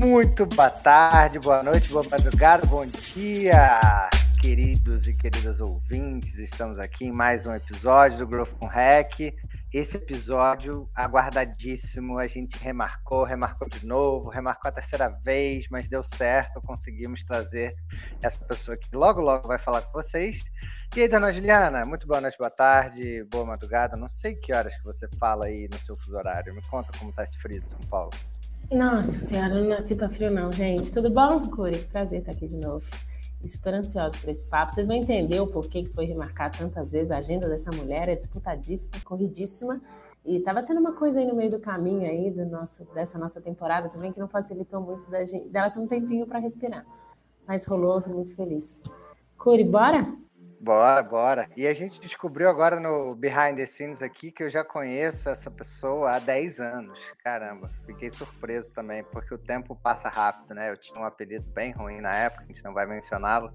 Muito boa tarde, boa noite, boa madrugada, bom dia, queridos e queridas ouvintes. Estamos aqui em mais um episódio do Growth com Hack. Esse episódio aguardadíssimo, a gente remarcou, remarcou de novo, remarcou a terceira vez, mas deu certo, conseguimos trazer essa pessoa que logo, logo vai falar com vocês. E aí, dona Juliana, muito boa noite, boa tarde, boa madrugada. Não sei que horas que você fala aí no seu fuso horário. Me conta como tá esse frio de São Paulo. Nossa senhora, não nasci para frio não, gente. Tudo bom, Curi? Prazer estar aqui de novo. Super ansiosa por esse papo. Vocês vão entender o porquê que foi remarcar tantas vezes a agenda dessa mulher. É disputadíssima, corridíssima. E tava tendo uma coisa aí no meio do caminho aí do nosso, dessa nossa temporada também que não facilitou muito da gente, dela ter um tempinho para respirar. Mas rolou, tô muito feliz. Curi, bora? Bora, bora. E a gente descobriu agora no Behind the Scenes aqui que eu já conheço essa pessoa há 10 anos. Caramba, fiquei surpreso também, porque o tempo passa rápido, né? Eu tinha um apelido bem ruim na época, a gente não vai mencioná-lo.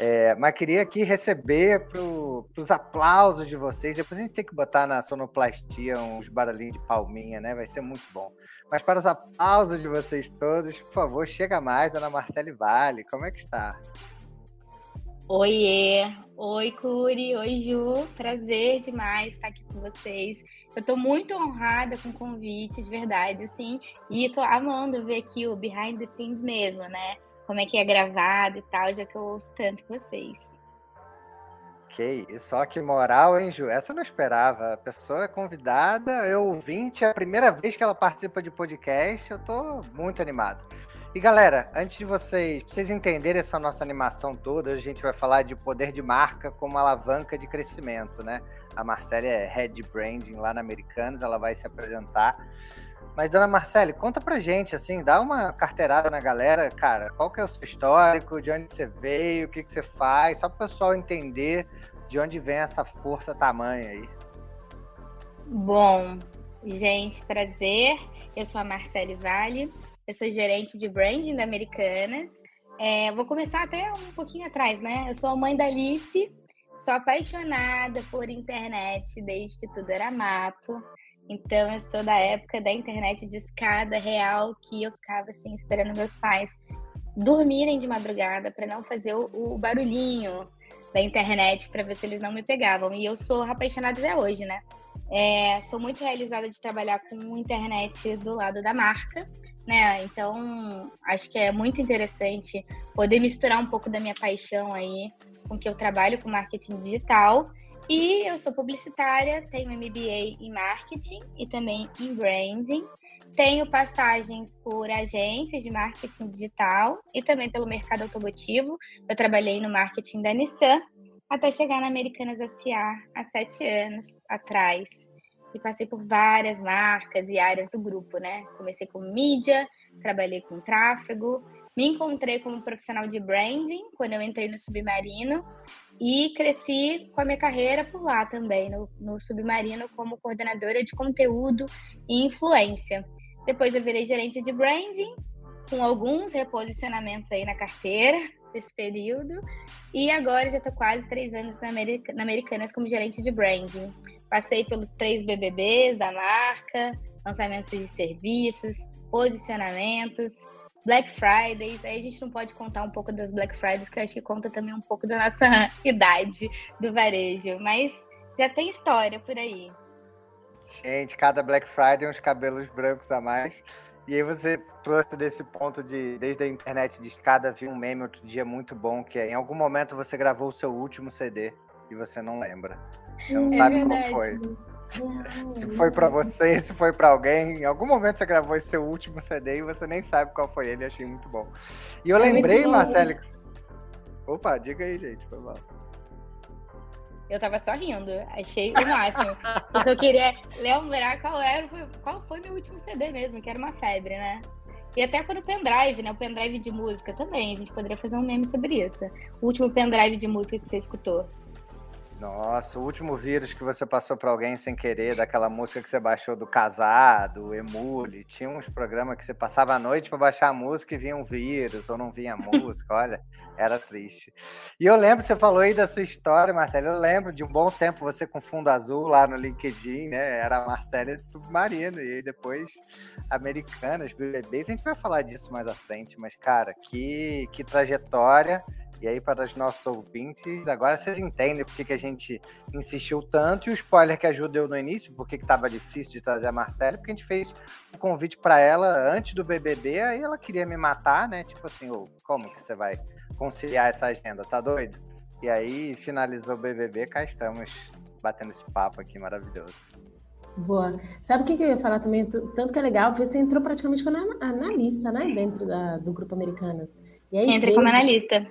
É, mas queria aqui receber para os aplausos de vocês. Depois a gente tem que botar na sonoplastia uns barulhinhos de palminha, né? Vai ser muito bom. Mas para os aplausos de vocês todos, por favor, chega mais, dona Marcele Vale. Como é que está? Oiê! Oi, Curi! Oi, Ju! Prazer demais estar aqui com vocês. Eu tô muito honrada com o convite, de verdade, assim, e tô amando ver aqui o behind the scenes mesmo, né? Como é que é gravado e tal, já que eu ouço tanto vocês. Que isso, só que moral, hein, Ju? Essa eu não esperava. A pessoa é convidada, eu ouvinte, é a primeira vez que ela participa de podcast, eu tô muito animado. E galera, antes de vocês, vocês entenderem essa nossa animação toda, a gente vai falar de poder de marca como alavanca de crescimento, né? A Marcele é Head Branding lá na Americanas, ela vai se apresentar. Mas, dona Marcele, conta pra gente, assim, dá uma carteirada na galera, cara, qual que é o seu histórico, de onde você veio, o que, que você faz, só para o pessoal entender de onde vem essa força tamanha aí. Bom, gente, prazer. Eu sou a Marcele Vale, eu sou gerente de branding da Americanas. É, vou começar até um pouquinho atrás, né? Eu sou a mãe da Alice, sou apaixonada por internet desde que tudo era mato. Então, eu sou da época da internet de escada real, que eu ficava assim, esperando meus pais dormirem de madrugada para não fazer o, o, barulhinho da internet para ver se eles não me pegavam. E eu sou apaixonada até hoje, né? É, sou muito realizada de trabalhar com internet do lado da marca né? Então, acho que é muito interessante poder misturar um pouco da minha paixão aí com que eu trabalho com marketing digital. E eu sou publicitária, tenho MBA em marketing e também em branding. Tenho passagens por agências de marketing digital e também pelo mercado automotivo. Eu trabalhei no marketing da Nissan até chegar na Americanas S.A. há sete anos atrás e passei por várias marcas e áreas do grupo, né? Comecei com mídia, trabalhei com tráfego, me encontrei como profissional de branding quando eu entrei no Submarino e cresci com a minha carreira por lá também, no, no Submarino, como coordenadora de conteúdo e influência. Depois eu virei gerente de branding, com alguns reposicionamentos aí na carteira desse período, e agora já estou quase três anos na, na Americanas como gerente de branding. Passei pelos três BBBs da marca, lançamentos de serviços, posicionamentos, Black Fridays. Aí a gente não pode contar um pouco das Black Fridays, que eu acho que conta também um pouco da nossa idade do varejo. Mas já tem história por aí. Gente, cada Black Friday uns cabelos brancos a mais. E aí você trouxe desse ponto de, desde a internet de escada, vi um meme outro dia muito bom, que é, em algum momento você gravou o seu último CD e você não lembra. Você não é sabe verdade. qual foi. Se foi para você, se foi para alguém, em algum momento você gravou esse seu último CD e você nem sabe qual foi ele, achei muito bom. E eu é lembrei, Marcelo. Opa, diga aí, gente, foi mal. Eu tava só rindo, achei o máximo. porque eu queria lembrar qual era, qual foi meu último CD mesmo, que era uma febre, né? E até quando o pendrive, né? O pendrive de música também, a gente poderia fazer um meme sobre isso. O último pendrive de música que você escutou. Nossa, o último vírus que você passou para alguém sem querer, daquela música que você baixou do Casado, Emule, tinha uns programas que você passava a noite para baixar a música e vinha um vírus, ou não vinha música, olha, era triste. E eu lembro, você falou aí da sua história, Marcelo, eu lembro de um bom tempo você com fundo azul lá no LinkedIn, né, era a Marcela de Submarino, e aí depois Americanas, BBBs, a gente vai falar disso mais à frente, mas cara, que, que trajetória e aí, para os nossos ouvintes, agora vocês entendem por que, que a gente insistiu tanto e o spoiler que ajudou no início, porque que estava difícil de trazer a Marcela, porque a gente fez o um convite para ela antes do BBB, aí ela queria me matar, né? Tipo assim, oh, como que você vai conciliar essa agenda? Tá doido? E aí, finalizou o BBB, cá estamos batendo esse papo aqui maravilhoso. Boa. Sabe o que, eu ia falar também? Tanto que é legal, você entrou praticamente como analista, né? Dentro da, do Grupo Americanas. E aí, Entrei como analista.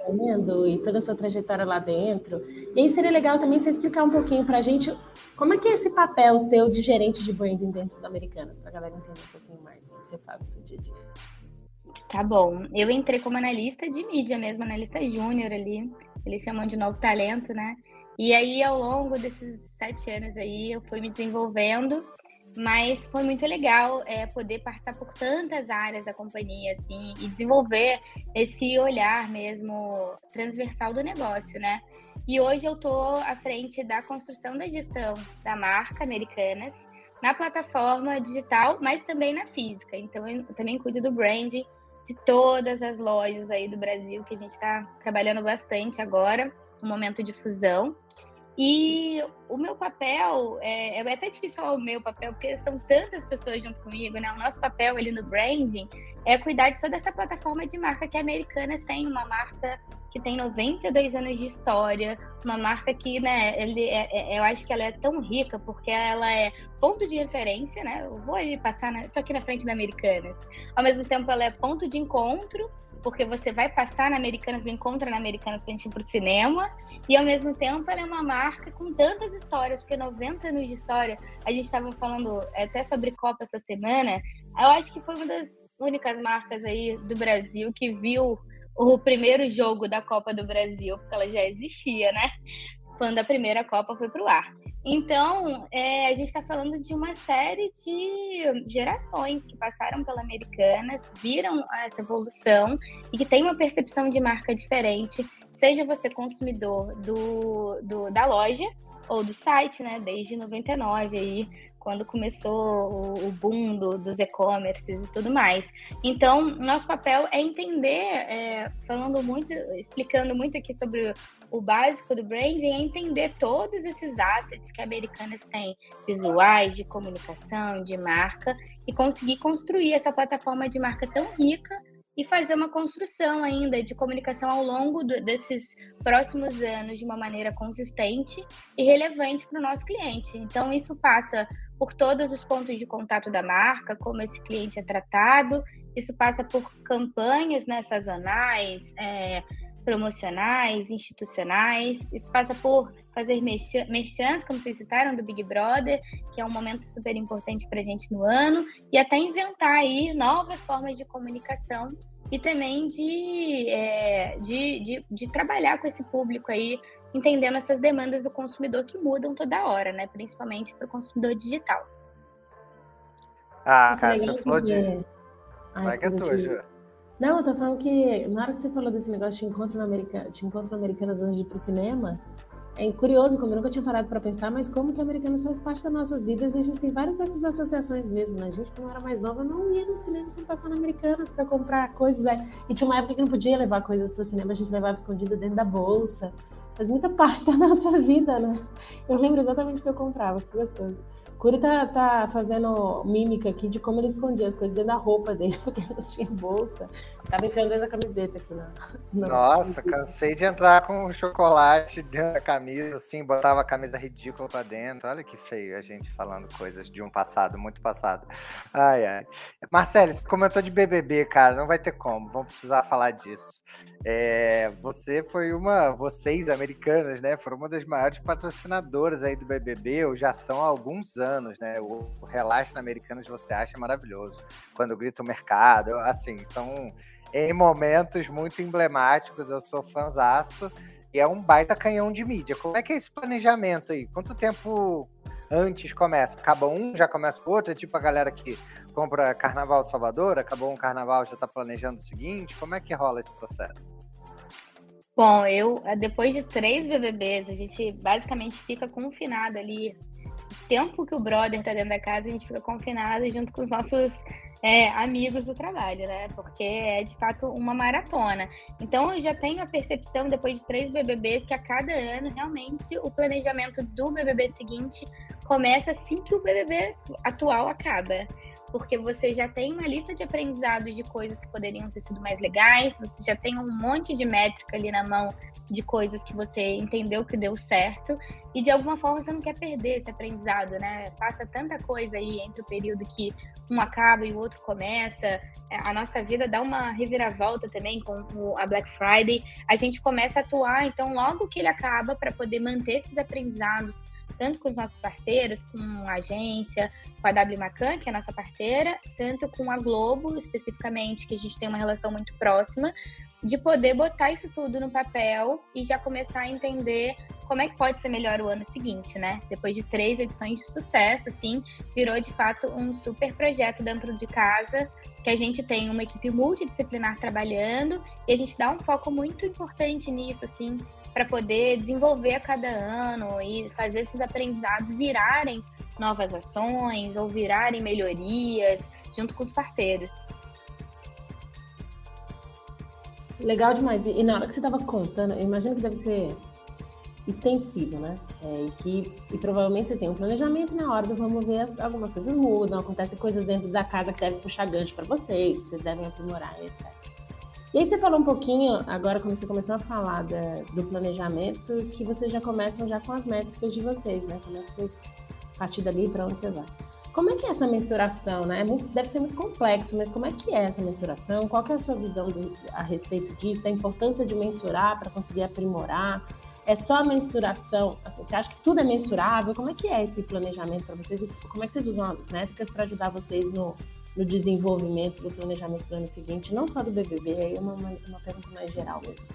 E toda a sua trajetória lá dentro. E aí seria legal também você explicar um pouquinho pra gente como é que é esse papel seu de gerente de branding dentro da Americanas, pra galera entender um pouquinho mais o que você faz no seu dia a dia. Tá bom. Eu entrei como analista de mídia mesmo, analista júnior ali. Eles chamam de novo talento, né? E aí, ao longo desses sete anos aí, eu fui me desenvolvendo, mas foi muito legal é, poder passar por tantas áreas da companhia, assim, e desenvolver esse olhar mesmo transversal do negócio, né? E hoje eu tô à frente da construção da gestão da marca Americanas na plataforma digital, mas também na física. Então, eu também cuido do brand de todas as lojas aí do Brasil, que a gente está trabalhando bastante agora um momento de fusão. E o meu papel, é, é até difícil falar o meu papel, porque são tantas pessoas junto comigo, né? O nosso papel ali no branding é cuidar de toda essa plataforma de marca que a Americanas tem, uma marca que tem 92 anos de história, uma marca que, né, ele é, é, eu acho que ela é tão rica porque ela é ponto de referência, né? Eu vou ali passar, né? tô aqui na frente da Americanas. Ao mesmo tempo, ela é ponto de encontro porque você vai passar na Americanas, me encontra na Americanas gente ir pro cinema, e ao mesmo tempo ela é uma marca com tantas histórias, porque 90 anos de história, a gente estava falando até sobre Copa essa semana, eu acho que foi uma das únicas marcas aí do Brasil que viu o primeiro jogo da Copa do Brasil, porque ela já existia, né? Quando a primeira Copa foi pro ar. Então, é, a gente está falando de uma série de gerações que passaram pela Americanas, viram essa evolução e que tem uma percepção de marca diferente, seja você consumidor do, do da loja ou do site, né? Desde 99 aí, quando começou o, boom do, dos e-commerces e tudo mais. Então, nosso papel é entender, é, falando muito, explicando muito aqui sobre o básico do branding é entender todos esses assets que Americanas tem, visuais, de comunicação, de marca, e conseguir construir essa plataforma de marca tão rica e fazer uma construção ainda de comunicação ao longo do, desses próximos anos de uma maneira consistente e relevante para o nosso cliente. Então, isso passa por todos os pontos de contato da marca, como esse cliente é tratado, isso passa por campanhas né, sazonais, é, promocionais, institucionais. Isso passa por fazer merchans, como vocês citaram, do Big Brother, que é um momento super importante para a gente no ano, e até inventar aí novas formas de comunicação e também de, é, de, de, de, trabalhar com esse público aí, entendendo essas demandas do consumidor que mudam toda hora, né? Principalmente para o consumidor digital. Ah, cara, você falou de... Vai que é tua, Ju. Não, eu tô falando que na hora que você falou desse negócio de encontro no Americana, de encontro Americanas antes de ir pro cinema, é curioso, como eu nunca tinha parado para pensar, mas como que Americanas faz parte das nossas vidas e a gente tem várias dessas associações mesmo, né? A gente, quando era mais nova, não ia no cinema sem passar na Americanas para comprar coisas. É. E tinha uma época que não podia levar coisas pro cinema, a gente levava escondida dentro da bolsa. Faz muita parte da nossa vida, né? Eu lembro exatamente o que eu comprava, que gostoso. Curi tá, tá fazendo mímica aqui de como ele escondia as coisas dentro da roupa dele, porque não tinha bolsa. Tava enfiando dentro da camiseta aqui na. na Nossa, cansei de entrar com chocolate dentro da camisa, assim, botava a camisa ridícula pra dentro. Olha que feio a gente falando coisas de um passado, muito passado. Ai, ai. Marcelo, você comentou de BBB, cara, não vai ter como, vamos precisar falar disso. É, você foi uma, vocês americanas, né, foram uma das maiores patrocinadoras aí do BBB, ou já são há alguns anos, né? O, o Relaxa na Americanas você acha maravilhoso. Quando grita o mercado, assim, são em momentos muito emblemáticos, eu sou fanzaço. e é um baita canhão de mídia. Como é que é esse planejamento aí? Quanto tempo antes começa? Acaba um, já começa o outro? É tipo a galera que compra Carnaval de Salvador, acabou um carnaval, já está planejando o seguinte? Como é que rola esse processo? Bom, eu, depois de três BBBs, a gente basicamente fica confinado ali. O tempo que o brother tá dentro da casa, a gente fica confinado junto com os nossos é, amigos do trabalho, né? Porque é de fato uma maratona. Então eu já tenho a percepção, depois de três BBBs, que a cada ano realmente o planejamento do BBB seguinte começa assim que o BBB atual acaba porque você já tem uma lista de aprendizados de coisas que poderiam ter sido mais legais, você já tem um monte de métrica ali na mão de coisas que você entendeu que deu certo e de alguma forma você não quer perder esse aprendizado, né? Passa tanta coisa aí entre o período que um acaba e o outro começa. É, a nossa vida dá uma reviravolta também com a Black Friday. A gente começa a atuar, então logo que ele acaba para poder manter esses aprendizados tanto com os nossos parceiros, com a agência, com a W Macan, que é a nossa parceira, tanto com a Globo, especificamente, que a gente tem uma relação muito próxima, de poder botar isso tudo no papel e já começar a entender como é que pode ser melhor o ano seguinte, né? Depois de três edições de sucesso, assim, virou de fato um super projeto dentro de casa, que a gente tem uma equipe multidisciplinar trabalhando e a gente dá um foco muito importante nisso, assim, para poder desenvolver a cada ano e fazer esses aprendizados virarem novas ações ou virarem melhorias junto com os parceiros. Legal demais. E, na hora que você estava contando, eu imagino que deve ser extensivo, né? É, e que e provavelmente você tem um planejamento na hora do vamos ver as, algumas coisas mudam, acontecem coisas dentro da casa que devem puxar gancho para vocês, que vocês devem aprimorar, etc. E aí você falou um pouquinho, agora quando você começou a falar da, do planejamento, que vocês já começam já com as métricas de vocês, né? Como é que vocês, partir dali, para onde você vai? Como é que é essa mensuração, né? É muito, deve ser muito complexo, mas como é que é essa mensuração? Qual é a sua visão a respeito disso, da importância de mensurar para conseguir aprimorar? É só a mensuração? Assim, você acha que tudo é mensurável? Como é que é esse planejamento para vocês? E como é que vocês usam as métricas para ajudar vocês no, no desenvolvimento do planejamento do ano seguinte, não só do BBB, aí é uma, uma, pergunta mais geral mesmo.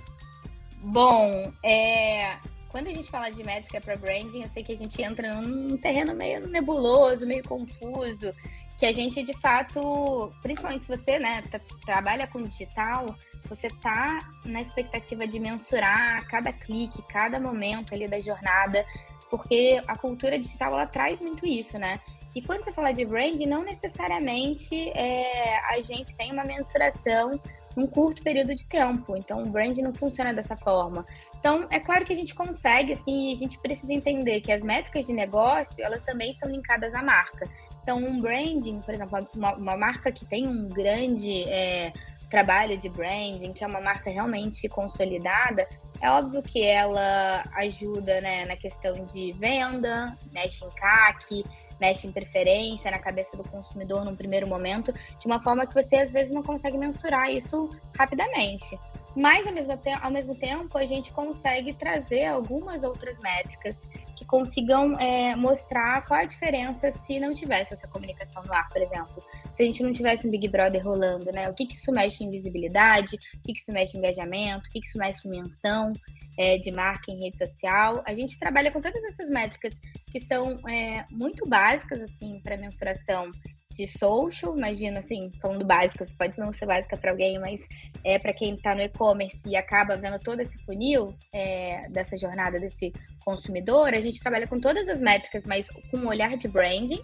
Bom, é, quando a gente fala de métrica para branding, eu sei que a gente entra num terreno meio nebuloso, meio confuso, que a gente de fato, principalmente se você né, trabalha com digital, você tá na expectativa de mensurar cada clique, cada momento ali da jornada, porque a cultura digital ela traz muito isso, né? E quando você fala de brand, não necessariamente é, a gente tem uma mensuração num curto período de tempo. Então, o brand não funciona dessa forma. Então, é claro que a gente consegue, assim, a gente precisa entender que as métricas de negócio, elas também são linkadas à marca. Então, um branding, por exemplo, uma, uma marca que tem um grande é, trabalho de branding, que é uma marca realmente consolidada, é óbvio que ela ajuda né, na questão de venda, mexe em CAC, mexe em preferência na cabeça do consumidor num primeiro momento, de uma forma que você às vezes não consegue mensurar isso rapidamente. Mas ao mesmo, te ao mesmo tempo, a gente consegue trazer algumas outras métricas que consigam é, mostrar qual a diferença se não tivesse essa comunicação no ar, por exemplo. Se a gente não tivesse um Big Brother rolando, né? O que, que isso mexe em visibilidade, o que, que isso mexe em engajamento, o que, que isso mexe em menção é, de marca em rede social. A gente trabalha com todas essas métricas que são é, muito básicas, assim, para mensuração de social, imagino assim, falando básicas, pode não ser básica para alguém, mas é para quem está no e-commerce e acaba vendo todo esse funil é, dessa jornada desse consumidor, a gente trabalha com todas as métricas, mas com um olhar de branding,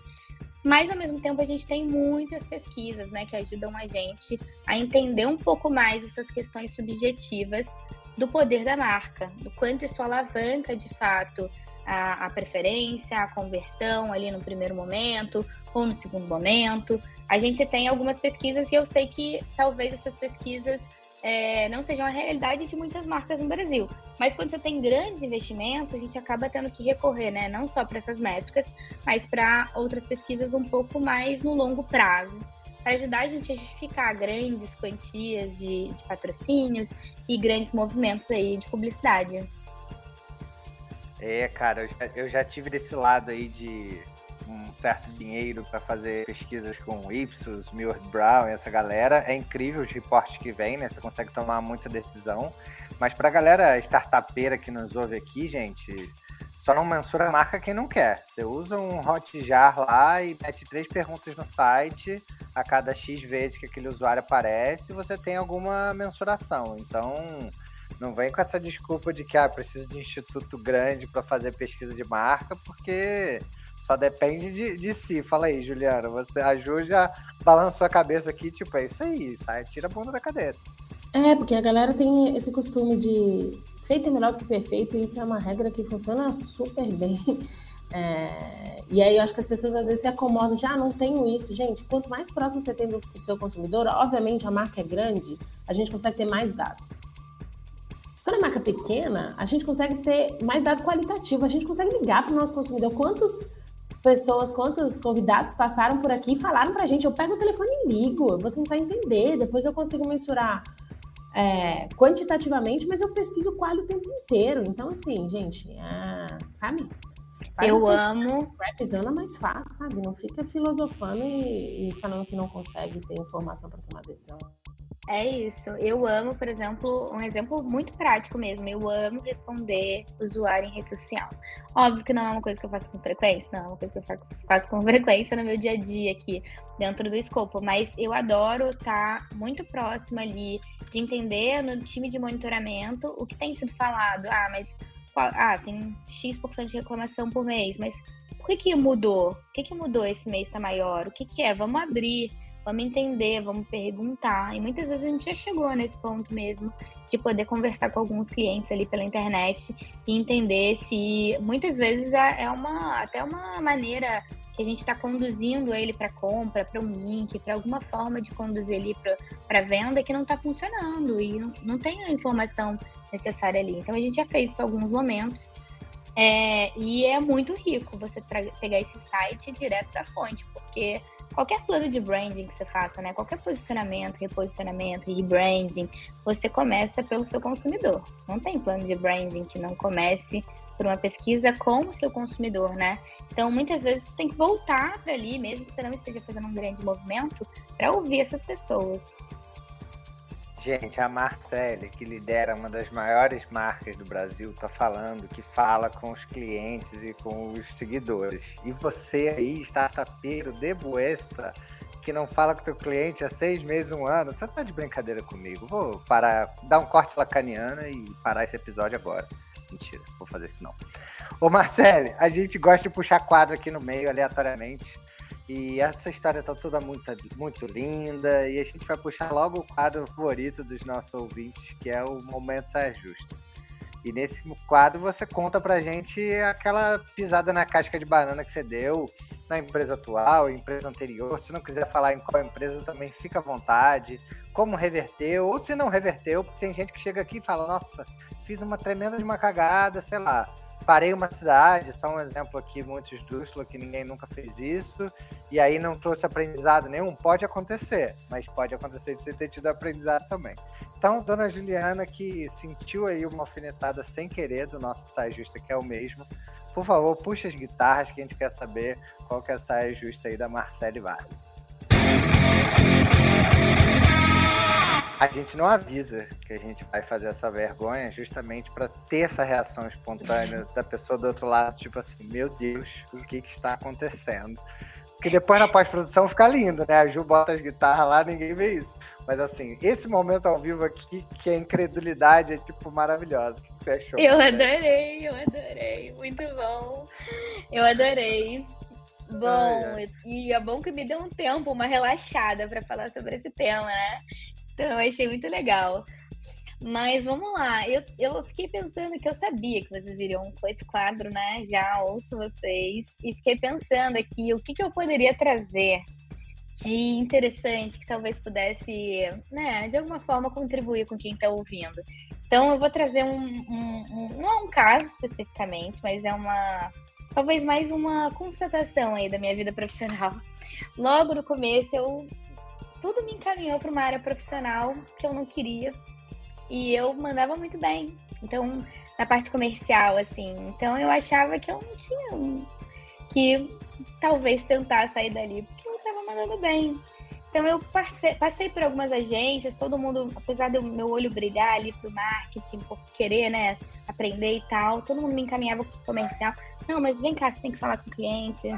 mas ao mesmo tempo a gente tem muitas pesquisas, né, que ajudam a gente a entender um pouco mais essas questões subjetivas do poder da marca, do quanto isso alavanca de fato a, a, preferência, a conversão ali no primeiro momento ou no segundo momento. A gente tem algumas pesquisas e eu sei que talvez essas pesquisas é, não sejam a realidade de muitas marcas no Brasil. Mas quando você tem grandes investimentos, a gente acaba tendo que recorrer, né, não só para essas métricas, mas para outras pesquisas um pouco mais no longo prazo para ajudar a gente a justificar grandes quantias de, de patrocínios e grandes movimentos aí de publicidade. É, cara, eu já, eu já tive desse lado aí de um certo dinheiro para fazer pesquisas com Ipsos, Millward Brown, essa galera. É incrível os reportes que vem, né? Você consegue tomar muita decisão. Mas para a galera startupeira que nos ouve aqui, gente, só não mensura a marca quem não quer. Você usa um Hotjar lá e mete três perguntas no site a cada X vezes que aquele usuário aparece, você tem alguma mensuração. Então, não vem com essa desculpa de que ah, preciso de um instituto grande para fazer pesquisa de marca, porque só depende de, de si. Fala aí, Juliana. Você, a Ju já balançou a cabeça aqui, tipo, é isso aí, sai, tira a bunda da cadeira. É, porque a galera tem esse costume de feito é melhor do que perfeito, e isso é uma regra que funciona super bem. É, e aí eu acho que as pessoas às vezes se acomodam já ah, não tenho isso. Gente, quanto mais próximo você tem do, do seu consumidor, obviamente a marca é grande, a gente consegue ter mais dados. Se for uma marca pequena, a gente consegue ter mais dado qualitativo, a gente consegue ligar para o nosso consumidor. Quantas pessoas, quantos convidados passaram por aqui e falaram para a gente, eu pego o telefone e ligo, eu vou tentar entender, depois eu consigo mensurar é, quantitativamente, mas eu pesquiso qual o tempo inteiro. Então, assim, gente, é, sabe? Faz eu amo. Rapzona, mas faz, sabe? Não fica filosofando e, e falando que não consegue ter informação para tomar decisão. É isso. Eu amo, por exemplo, um exemplo muito prático mesmo. Eu amo responder usuário em rede social. Óbvio que não é uma coisa que eu faço com frequência, não é uma coisa que eu faço com frequência no meu dia a dia aqui dentro do escopo, mas eu adoro estar muito próximo ali de entender no time de monitoramento o que tem sido falado. Ah, mas ah, tem X% de reclamação por mês, mas por que, que mudou? O que, que mudou esse mês está maior? O que, que é? Vamos abrir vamos entender, vamos perguntar. E muitas vezes a gente já chegou nesse ponto mesmo de poder conversar com alguns clientes ali pela internet e entender se muitas vezes é, é uma até uma maneira que a gente está conduzindo ele para compra, para um link, para alguma forma de conduzir ele para venda que não está funcionando e não, não tem a informação necessária ali. Então a gente já fez isso em alguns momentos. É, e é muito rico você pegar esse site direto da fonte, porque qualquer plano de branding que você faça, né? Qualquer posicionamento, reposicionamento, rebranding, você começa pelo seu consumidor. Não tem plano de branding que não comece por uma pesquisa com o seu consumidor, né? Então, muitas vezes você tem que voltar para ali, mesmo que você não esteja fazendo um grande movimento, para ouvir essas pessoas. Gente, a Marcele, que lidera uma das maiores marcas do Brasil, tá falando que fala com os clientes e com os seguidores. E você aí, startupeiro de Buesta, que não fala com teu cliente há seis meses, um ano, você tá de brincadeira comigo. Vou parar, dar um corte lacaniana e parar esse episódio agora. Mentira, vou fazer isso não. Ô Marcele, a gente gosta de puxar quadro aqui no meio, aleatoriamente. E essa história tá toda muito, muito linda. E a gente vai puxar logo o quadro favorito dos nossos ouvintes, que é o Momento Saia Justa. E nesse quadro você conta pra gente aquela pisada na casca de banana que você deu na empresa atual, empresa anterior. Se não quiser falar em qual empresa, também fica à vontade. Como reverteu, ou se não reverteu, porque tem gente que chega aqui e fala: Nossa, fiz uma tremenda de uma cagada, sei lá parei uma cidade, só um exemplo aqui muito esdrúxulo, que ninguém nunca fez isso, e aí não trouxe aprendizado nenhum, pode acontecer, mas pode acontecer de você ter tido aprendizado também. Então, dona Juliana, que sentiu aí uma alfinetada sem querer do nosso saia justa, que é o mesmo, por favor, puxa as guitarras que a gente quer saber qual que é a saia justa aí da Marcele Vale. A gente não avisa que a gente vai fazer essa vergonha justamente para ter essa reação espontânea da pessoa do outro lado, tipo assim, meu Deus, o que, que está acontecendo? Porque depois na pós-produção fica lindo, né? A Ju bota as guitarras lá, ninguém vê isso. Mas assim, esse momento ao vivo aqui, que a incredulidade é tipo maravilhosa. O que você achou? Eu né? adorei, eu adorei. Muito bom. Eu adorei. Bom, ai, ai. e é bom que me deu um tempo, uma relaxada para falar sobre esse tema, né? Então, eu achei muito legal. Mas vamos lá, eu, eu fiquei pensando que eu sabia que vocês viriam com esse quadro, né? Já ouço vocês. E fiquei pensando aqui o que, que eu poderia trazer de interessante que talvez pudesse, né, de alguma forma contribuir com quem está ouvindo. Então eu vou trazer um, um, um, não é um caso especificamente, mas é uma talvez mais uma constatação aí da minha vida profissional. Logo no começo eu tudo me encaminhou para uma área profissional que eu não queria e eu mandava muito bem. Então, na parte comercial, assim. Então, eu achava que eu não tinha. que talvez tentar sair dali, porque eu tava mandando bem. Então eu passei, passei por algumas agências, todo mundo, apesar do meu olho brilhar ali pro marketing, por querer, né, aprender e tal, todo mundo me encaminhava pro comercial. Não, mas vem cá, você tem que falar com o cliente.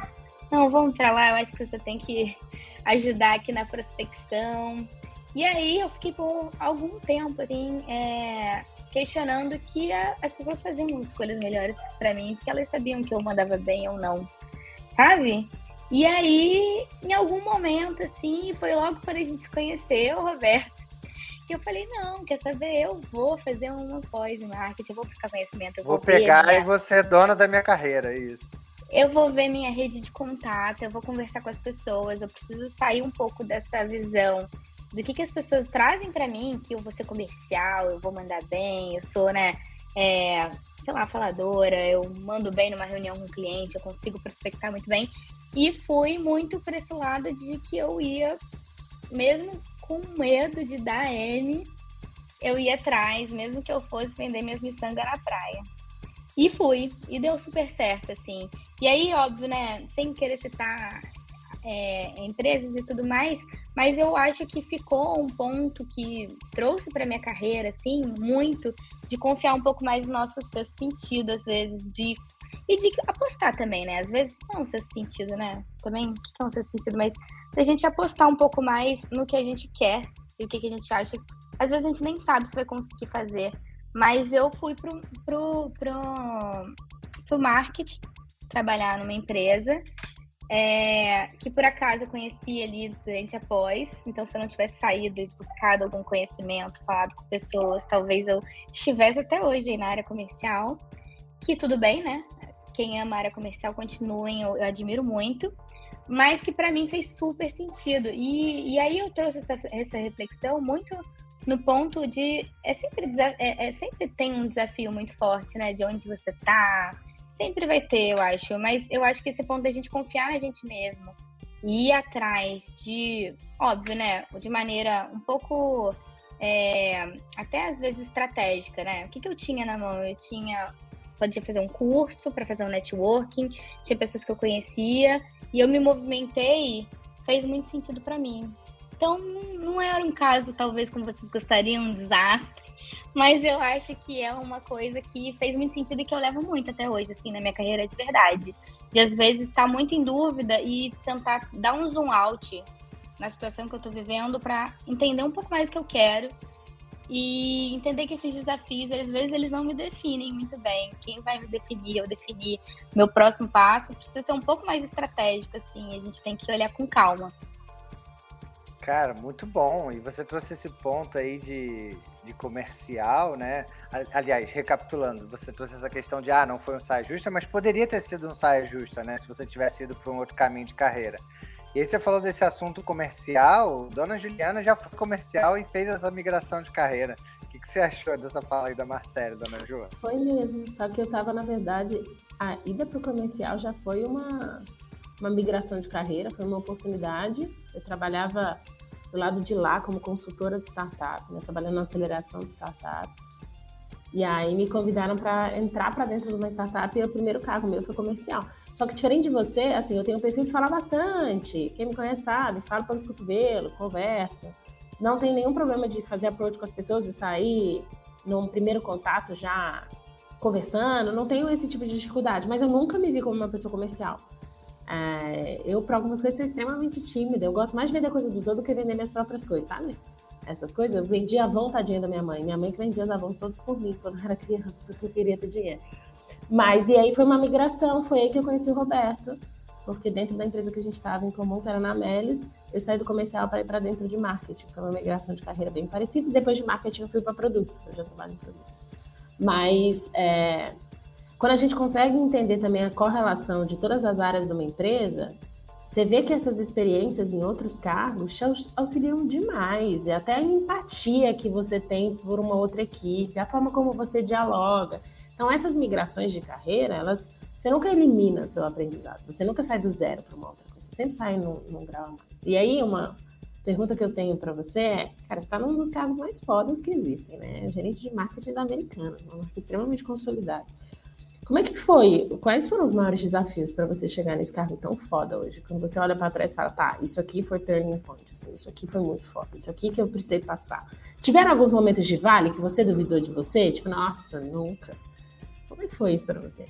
Não, vamos para lá, eu acho que você tem que ajudar aqui na prospecção. E aí eu fiquei por algum tempo, assim, é, questionando que a, as pessoas faziam escolhas melhores para mim, porque elas sabiam que eu mandava bem ou não, sabe? E aí, em algum momento, assim, foi logo quando a gente se conheceu, Roberto, que eu falei, não, quer saber, eu vou fazer uma pós em marketing, eu vou buscar conhecimento. vou, vou pegar e você é dona da minha carreira, é isso. Eu vou ver minha rede de contato, eu vou conversar com as pessoas, eu preciso sair um pouco dessa visão do que, que as pessoas trazem para mim, que eu vou ser comercial, eu vou mandar bem, eu sou, né, é, sei lá, faladora, eu mando bem numa reunião com um cliente, eu consigo prospectar muito bem. E fui muito para esse lado de que eu ia, mesmo com medo de dar M, eu ia atrás, mesmo que eu fosse vender minhas miçangas na praia. E fui, e deu super certo, assim. E aí, óbvio, né, sem querer citar é, empresas e tudo mais, mas eu acho que ficou um ponto que trouxe para minha carreira, assim, muito, de confiar um pouco mais no nosso sentido, às vezes, de e de apostar também, né? Às vezes não é um sexto sentido, né? Também, o que é um sexto sentido? Mas a gente apostar um pouco mais no que a gente quer e o que, que a gente acha. Às vezes a gente nem sabe se vai conseguir fazer. Mas eu fui pro, pro, pro, pro marketing, trabalhar numa empresa, é, que por acaso eu conheci ali durante a pós. Então, se eu não tivesse saído e buscado algum conhecimento, falado com pessoas, talvez eu estivesse até hoje na área comercial. Que tudo bem, né? quem ama a área comercial continuem, eu, eu admiro muito, mas que para mim fez super sentido. E, e aí eu trouxe essa, essa reflexão muito no ponto de é sempre, é, é, sempre tem um desafio muito forte, né? De onde você tá. Sempre vai ter, eu acho. Mas eu acho que esse ponto da gente confiar na gente mesmo e ir atrás de, óbvio, né? De maneira um pouco é, até às vezes estratégica, né? O que, que eu tinha na mão? Eu tinha podia fazer um curso para fazer um networking, tinha pessoas que eu conhecia e eu me movimentei, fez muito sentido para mim. Então, não era um caso, talvez, como vocês gostariam, um desastre, mas eu acho que é uma coisa que fez muito sentido e que eu levo muito até hoje, assim, na minha carreira de verdade. De às vezes estar muito em dúvida e tentar dar um zoom out na situação que eu tô vivendo para entender um pouco mais o que eu quero e entender que esses desafios, às vezes, eles não me definem muito bem. Quem vai me definir, eu definir meu próximo passo, precisa ser um pouco mais estratégico, assim. A gente tem que olhar com calma. Cara, muito bom. E você trouxe esse ponto aí de, de comercial, né? Aliás, recapitulando, você trouxe essa questão de, ah, não foi um saia justa, mas poderia ter sido um saia justa, né? Se você tivesse ido para um outro caminho de carreira. E aí você falou desse assunto comercial. Dona Juliana já foi comercial e fez essa migração de carreira. O que, que você achou dessa fala aí da Marcela, Dona Ju? Foi mesmo, só que eu estava, na verdade, a ida para o comercial já foi uma, uma migração de carreira, foi uma oportunidade. Eu trabalhava do lado de lá como consultora de startup, né, trabalhando na aceleração de startups. E aí me convidaram para entrar para dentro de uma startup e o primeiro cargo meu foi comercial. Só que diferente de você, assim, eu tenho um perfil de falar bastante. Quem me conhece sabe, falo pelos cotovelos, converso. Não tenho nenhum problema de fazer approach com as pessoas e sair num primeiro contato já conversando. Não tenho esse tipo de dificuldade, mas eu nunca me vi como uma pessoa comercial. É, eu, para algumas coisas, sou extremamente tímida. Eu gosto mais de vender coisa dos outros do que vender minhas próprias coisas, sabe? essas coisas. Eu vendia Avon, tadinha da minha mãe. Minha mãe que vendia os Avons todos por mim quando eu era criança, porque eu queria ter dinheiro. Mas, e aí foi uma migração, foi aí que eu conheci o Roberto, porque dentro da empresa que a gente estava em comum, que era na Amélios, eu saí do comercial para ir para dentro de marketing. Foi uma migração de carreira bem parecida. E depois de marketing eu fui para produto, eu já trabalho em produto. Mas, é, quando a gente consegue entender também a correlação de todas as áreas de uma empresa, você vê que essas experiências em outros cargos te auxiliam demais, e até a empatia que você tem por uma outra equipe, a forma como você dialoga. Então, essas migrações de carreira, elas, você nunca elimina seu aprendizado, você nunca sai do zero para uma outra coisa, você sempre sai num, num grau a mais. E aí, uma pergunta que eu tenho para você é, cara, você está num dos cargos mais fodas que existem, né? Gerente de marketing da Americanas, uma marca extremamente consolidada. Como é que foi? Quais foram os maiores desafios para você chegar nesse cargo tão foda hoje? Quando você olha para trás e fala, tá, isso aqui foi turning point, assim, isso aqui foi muito foda, isso aqui que eu precisei passar. Tiveram alguns momentos de vale que você duvidou de você? Tipo, nossa, nunca. Como é que foi isso para você?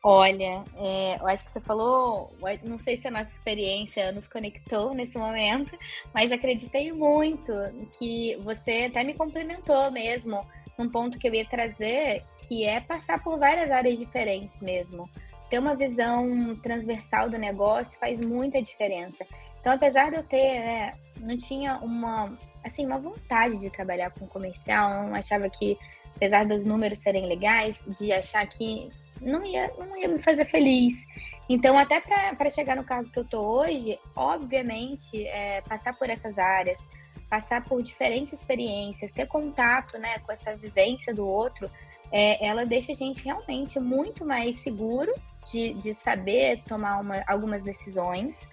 Olha, é, eu acho que você falou, não sei se a nossa experiência nos conectou nesse momento, mas acreditei muito que você até me complementou mesmo num ponto que eu ia trazer, que é passar por várias áreas diferentes mesmo. Ter uma visão transversal do negócio faz muita diferença. Então, apesar de eu ter, né, não tinha uma, assim, uma vontade de trabalhar com comercial, não achava que, apesar dos números serem legais, de achar que não ia, não ia me fazer feliz. Então, até para chegar no cargo que eu tô hoje, obviamente, é, passar por essas áreas, passar por diferentes experiências, ter contato né, com essa vivência do outro, é, ela deixa a gente realmente muito mais seguro de, de saber tomar uma, algumas decisões,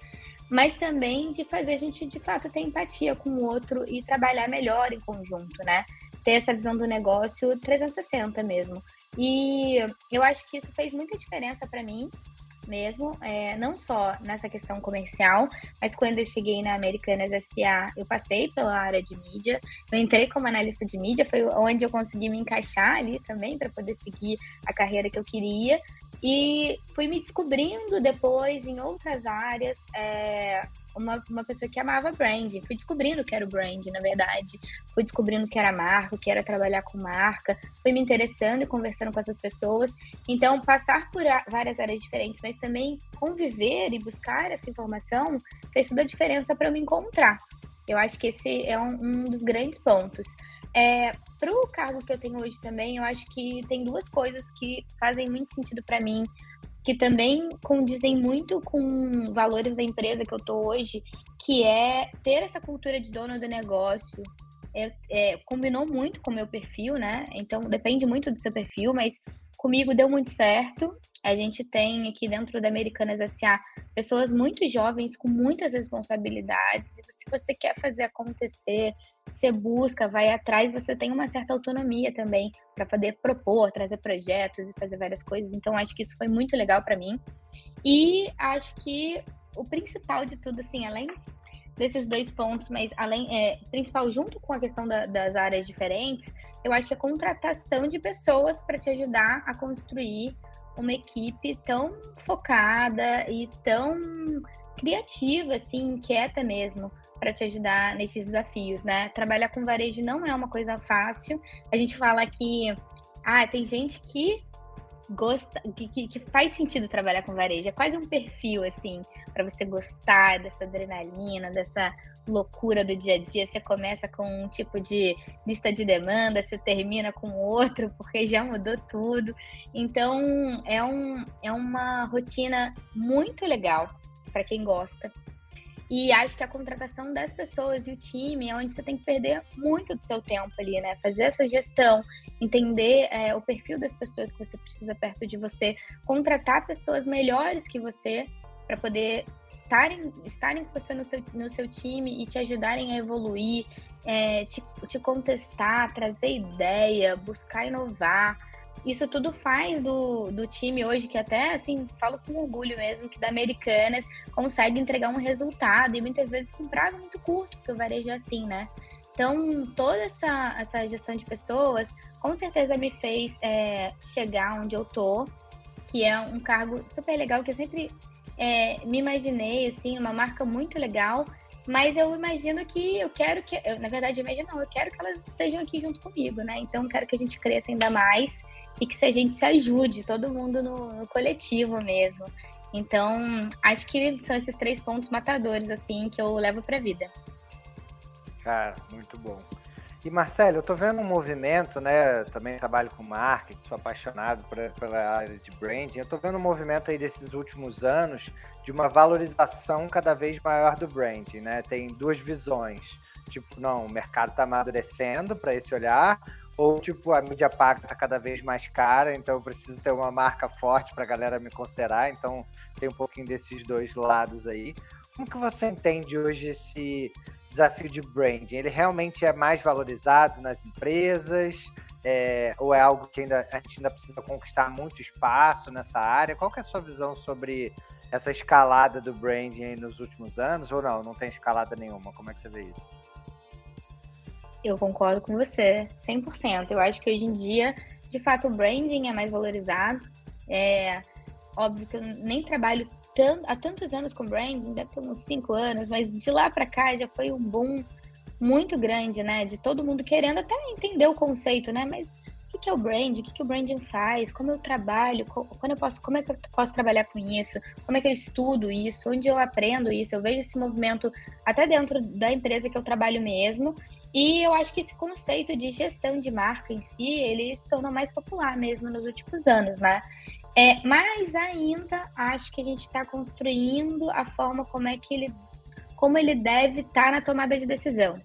mas também de fazer a gente de fato ter empatia com o outro e trabalhar melhor em conjunto, né? Ter essa visão do negócio 360 mesmo. E eu acho que isso fez muita diferença para mim, mesmo, é, não só nessa questão comercial, mas quando eu cheguei na Americanas SA, eu passei pela área de mídia, eu entrei como analista de mídia, foi onde eu consegui me encaixar ali também para poder seguir a carreira que eu queria. E fui me descobrindo depois em outras áreas. É, uma, uma pessoa que amava brand. Fui descobrindo que era o brand, na verdade. Fui descobrindo que era marca, que era trabalhar com marca. Fui me interessando e conversando com essas pessoas. Então, passar por várias áreas diferentes, mas também conviver e buscar essa informação fez toda a diferença para eu me encontrar. Eu acho que esse é um, um dos grandes pontos. É, para o cargo que eu tenho hoje também, eu acho que tem duas coisas que fazem muito sentido para mim que também condizem muito com valores da empresa que eu tô hoje, que é ter essa cultura de dono do negócio. É, é, combinou muito com o meu perfil, né? Então depende muito do seu perfil, mas comigo deu muito certo. A gente tem aqui dentro da Americanas SA pessoas muito jovens com muitas responsabilidades. Se você quer fazer acontecer, você busca, vai atrás, você tem uma certa autonomia também para poder propor, trazer projetos e fazer várias coisas. Então, acho que isso foi muito legal para mim. E acho que o principal de tudo, assim, além desses dois pontos, mas além, é, principal junto com a questão da, das áreas diferentes, eu acho que a contratação de pessoas para te ajudar a construir uma equipe tão focada e tão criativa, assim, inquieta mesmo, para te ajudar nesses desafios, né? Trabalhar com varejo não é uma coisa fácil. A gente fala que ah, tem gente que gosta, que, que, que faz sentido trabalhar com varejo. É quase um perfil, assim, para você gostar dessa adrenalina, dessa loucura do dia a dia. Você começa com um tipo de lista de demanda, você termina com outro, porque já mudou tudo. Então, é, um, é uma rotina muito legal para quem gosta. E acho que a contratação das pessoas e o time é onde você tem que perder muito do seu tempo ali, né? Fazer essa gestão, entender é, o perfil das pessoas que você precisa perto de você, contratar pessoas melhores que você para poder estarem, estarem com você no seu, no seu time e te ajudarem a evoluir, é, te, te contestar, trazer ideia, buscar inovar. Isso tudo faz do, do time hoje, que até, assim, falo com orgulho mesmo, que da Americanas consegue entregar um resultado e muitas vezes com prazo muito curto, porque o varejo é assim, né? Então, toda essa, essa gestão de pessoas, com certeza me fez é, chegar onde eu tô, que é um cargo super legal, que eu sempre é, me imaginei, assim, uma marca muito legal, mas eu imagino que eu quero que, eu, na verdade, imagino não, eu quero que elas estejam aqui junto comigo, né? Então, eu quero que a gente cresça ainda mais e que a gente se ajude, todo mundo no, no coletivo mesmo. Então, acho que são esses três pontos matadores, assim, que eu levo pra vida. Cara, muito bom. E Marcelo, eu tô vendo um movimento, né? Também trabalho com marketing, sou apaixonado pela área de branding. Eu tô vendo um movimento aí desses últimos anos de uma valorização cada vez maior do branding, né? Tem duas visões. Tipo, não, o mercado tá amadurecendo para esse olhar, ou tipo, a mídia paga tá cada vez mais cara, então eu preciso ter uma marca forte para a galera me considerar. Então tem um pouquinho desses dois lados aí. Como que você entende hoje esse desafio de branding? Ele realmente é mais valorizado nas empresas? É, ou é algo que ainda, a gente ainda precisa conquistar muito espaço nessa área? Qual é a sua visão sobre essa escalada do branding nos últimos anos? Ou não, não tem escalada nenhuma? Como é que você vê isso? Eu concordo com você, 100%. Eu acho que hoje em dia, de fato, o branding é mais valorizado. É óbvio que eu nem trabalho há tantos anos com branding, deve ter uns cinco anos, mas de lá para cá já foi um boom muito grande, né? De todo mundo querendo até entender o conceito, né? Mas o que é o brand? O que, o branding faz? Como eu trabalho? Quando eu posso, como é que eu posso trabalhar com isso? Como é que eu estudo isso? Onde eu aprendo isso? Eu vejo esse movimento até dentro da empresa que eu trabalho mesmo. E eu acho que esse conceito de gestão de marca em si, ele se tornou mais popular mesmo nos últimos anos, né? É, mas ainda acho que a gente está construindo a forma como é que ele, como ele deve estar tá na tomada de decisão.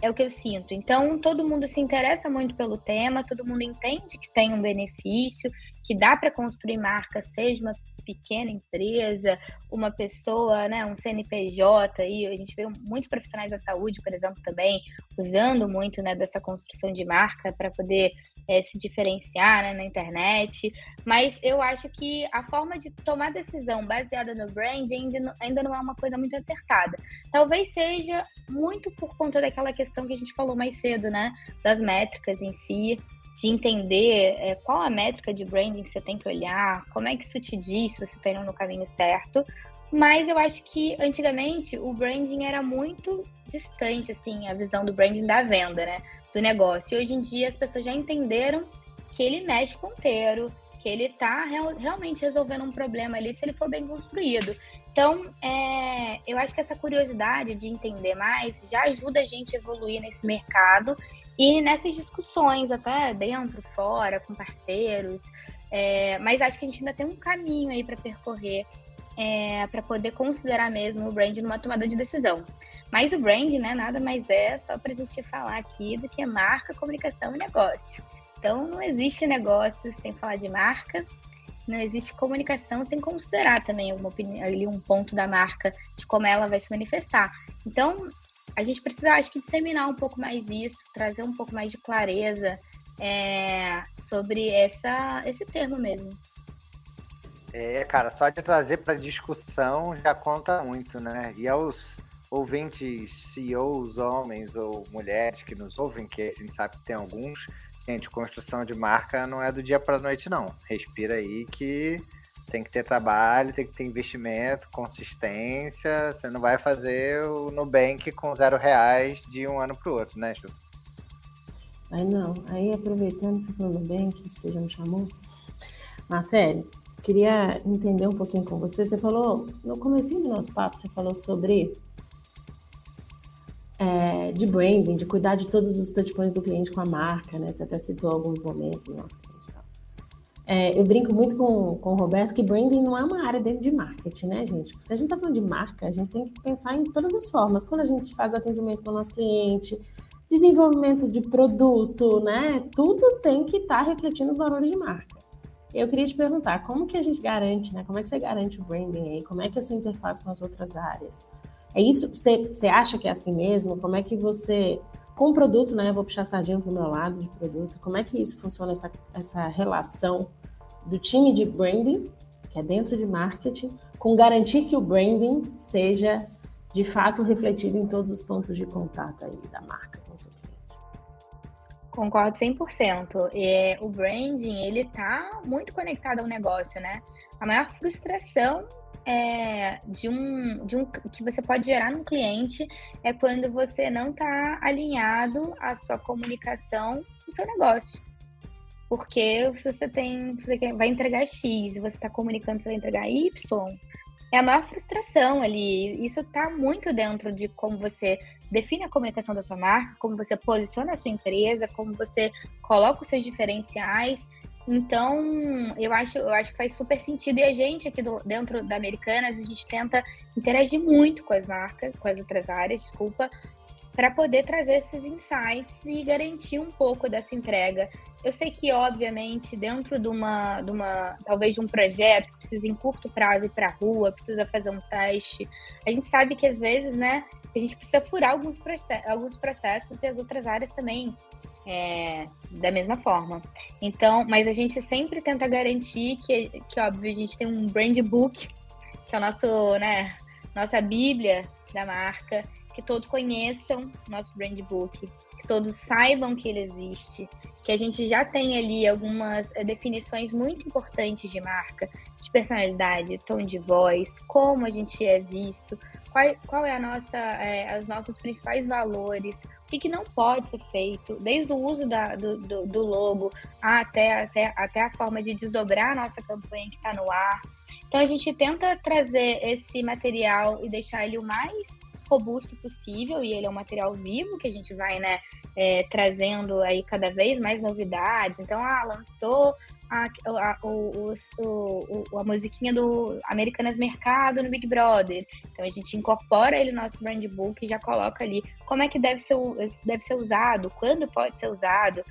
É o que eu sinto. Então, todo mundo se interessa muito pelo tema, todo mundo entende que tem um benefício, que dá para construir marca, seja uma pequena empresa, uma pessoa, né, um CNPJ, e a gente vê muitos profissionais da saúde, por exemplo, também usando muito né, dessa construção de marca para poder é, se diferenciar né, na internet. Mas eu acho que a forma de tomar decisão baseada no brand ainda, ainda não é uma coisa muito acertada. Talvez seja muito por conta daquela questão que a gente falou mais cedo, né? Das métricas em si de entender é, qual a métrica de branding que você tem que olhar, como é que isso te diz se você está indo no caminho certo. Mas eu acho que antigamente o branding era muito distante, assim, a visão do branding da venda, né? Do negócio. E hoje em dia as pessoas já entenderam que ele mexe ponteiro, que ele está real, realmente resolvendo um problema ali se ele for bem construído. Então, é, eu acho que essa curiosidade de entender mais já ajuda a gente a evoluir nesse mercado e nessas discussões, até dentro, fora, com parceiros, é, mas acho que a gente ainda tem um caminho aí para percorrer é, para poder considerar mesmo o brand numa tomada de decisão. Mas o brand, né, nada mais é só para a gente falar aqui do que marca, comunicação e negócio. Então, não existe negócio sem falar de marca, não existe comunicação sem considerar também opinião, ali um ponto da marca de como ela vai se manifestar. Então, a gente precisa, acho que, disseminar um pouco mais isso, trazer um pouco mais de clareza é, sobre essa, esse termo mesmo. É, cara, só de trazer para discussão já conta muito, né? E aos ouvintes, CEOs, homens ou mulheres que nos ouvem, que a gente sabe que tem alguns, gente, construção de marca não é do dia para noite, não. Respira aí que tem que ter trabalho, tem que ter investimento, consistência. Você não vai fazer o Nubank com zero reais de um ano para o outro, né, Ju? Aí não. Aí aproveitando que você falou Nubank, que você já me chamou, Marcelo, queria entender um pouquinho com você. Você falou, no começo do nosso papo, você falou sobre é, de branding, de cuidar de todos os touchpoints do cliente com a marca, né? Você até citou alguns momentos do nosso cliente e tal. É, eu brinco muito com, com o Roberto que branding não é uma área dentro de marketing, né, gente? Se a gente está falando de marca, a gente tem que pensar em todas as formas. Quando a gente faz atendimento com o nosso cliente, desenvolvimento de produto, né? Tudo tem que estar tá refletindo os valores de marca. Eu queria te perguntar, como que a gente garante, né? Como é que você garante o branding aí? Como é que é a sua interface com as outras áreas? É isso? Você, você acha que é assim mesmo? Como é que você com o produto, né? Vou puxar a sardinha para o meu lado de produto. Como é que isso funciona, essa, essa relação do time de branding, que é dentro de marketing, com garantir que o branding seja de fato refletido em todos os pontos de contato aí da marca com o seu cliente? Concordo 100%. É, o branding, ele tá muito conectado ao negócio, né? A maior frustração é, de, um, de um que você pode gerar num cliente é quando você não está alinhado à sua comunicação com o seu negócio. Porque se você tem, você vai entregar X e você está comunicando que você vai entregar Y, é a maior frustração ali. Isso está muito dentro de como você define a comunicação da sua marca, como você posiciona a sua empresa, como você coloca os seus diferenciais. Então, eu acho, eu acho que faz super sentido. E a gente aqui do, dentro da Americanas, a gente tenta interagir muito com as marcas, com as outras áreas, desculpa, para poder trazer esses insights e garantir um pouco dessa entrega. Eu sei que, obviamente, dentro de uma, de uma talvez de um projeto que precisa em curto prazo ir para a rua, precisa fazer um teste, a gente sabe que às vezes, né, a gente precisa furar alguns, processos, alguns processos e as outras áreas também é, da mesma forma. Então, mas a gente sempre tenta garantir que, que, óbvio, a gente tem um brand book, que é o nosso, né, nossa bíblia da marca, que todos conheçam nosso brand book, que todos saibam que ele existe, que a gente já tem ali algumas eh, definições muito importantes de marca, de personalidade, tom de voz, como a gente é visto, qual, qual é a nossa, é, os nossos principais valores, o que, que, não pode ser feito, desde o uso da, do, do, do, logo até, até, até a forma de desdobrar a nossa campanha que está no ar. Então a gente tenta trazer esse material e deixar ele o mais robusto possível, e ele é um material vivo que a gente vai, né, é, trazendo aí cada vez mais novidades. Então, ah, lançou a, a, o, o, o, a musiquinha do Americanas Mercado no Big Brother. Então a gente incorpora ele no nosso brand book e já coloca ali como é que deve ser, deve ser usado, quando pode ser usado.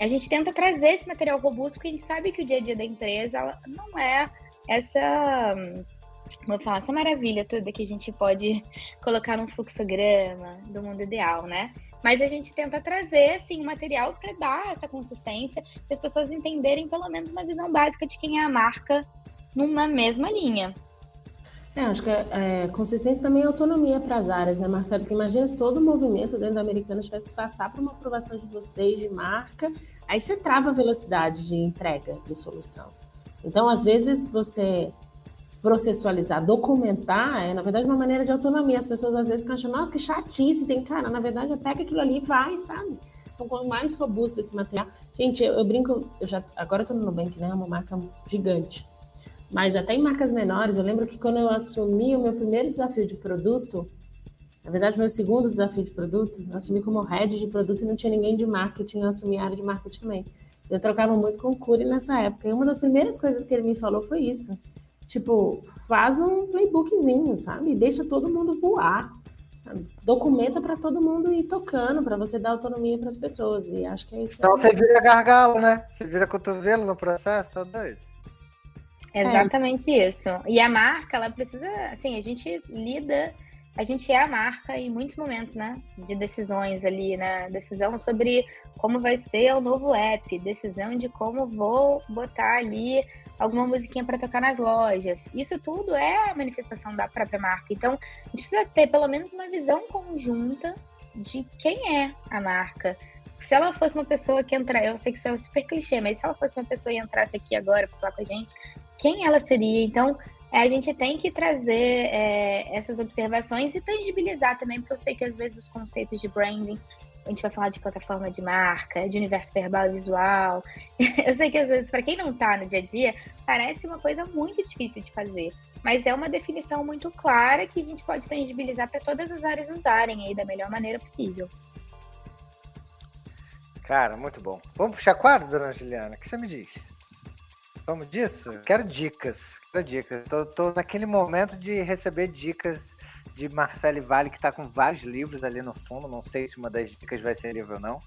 A gente tenta trazer esse material robusto, porque a gente sabe que o dia a dia da empresa não é essa vou falar, essa maravilha toda que a gente pode colocar num fluxograma do mundo ideal, né? Mas a gente tenta trazer, assim, material para dar essa consistência, para as pessoas entenderem pelo menos uma visão básica de quem é a marca numa mesma linha. É, acho que é, consistência também é autonomia para as áreas, né, Marcelo? Porque imagina se todo o movimento dentro da Americana tivesse que passar por uma aprovação de vocês, de marca, aí você trava a velocidade de entrega de solução. Então, às vezes, você processualizar, documentar, é na verdade uma maneira de autonomia. As pessoas às vezes acham, nossa, que chatice, tem cara, na verdade pega aquilo ali e vai, sabe? Então, quanto mais robusto esse material. Gente, eu, eu brinco, eu já, agora eu tô no Nubank, né? É uma marca gigante. Mas até em marcas menores, eu lembro que quando eu assumi o meu primeiro desafio de produto, na verdade, meu segundo desafio de produto, eu assumi como head de produto e não tinha ninguém de marketing, eu assumi a área de marketing também. Eu trocava muito com o Curi nessa época. E uma das primeiras coisas que ele me falou foi isso. Tipo, faz um playbookzinho, sabe? Deixa todo mundo voar. Sabe? Documenta para todo mundo ir tocando, para você dar autonomia para as pessoas. E acho que é isso. Então você vira gargalo, né? Você vira cotovelo no processo, tá doido? exatamente é. isso. E a marca, ela precisa, assim, a gente lida, a gente é a marca em muitos momentos, né? De decisões ali, né? Decisão sobre como vai ser o novo app, decisão de como vou botar ali alguma musiquinha para tocar nas lojas. Isso tudo é a manifestação da própria marca. Então, a gente precisa ter pelo menos uma visão conjunta de quem é a marca. Se ela fosse uma pessoa que entrar, eu sei que isso é super clichê, mas se ela fosse uma pessoa e entrasse aqui agora para falar com a gente, quem ela seria? Então, é, a gente tem que trazer é, essas observações e tangibilizar também, porque eu sei que às vezes os conceitos de branding a gente vai falar de plataforma de marca, de universo verbal e visual. Eu sei que às vezes, para quem não está no dia a dia, parece uma coisa muito difícil de fazer, mas é uma definição muito clara que a gente pode tangibilizar para todas as áreas usarem aí da melhor maneira possível. Cara, muito bom. Vamos puxar quadro, dona Juliana? O que você me diz? Vamos disso? Quero dicas. Quero dicas. Tô, tô naquele momento de receber dicas de Marcele Vale, que está com vários livros ali no fundo. Não sei se uma das dicas vai ser livro ou não.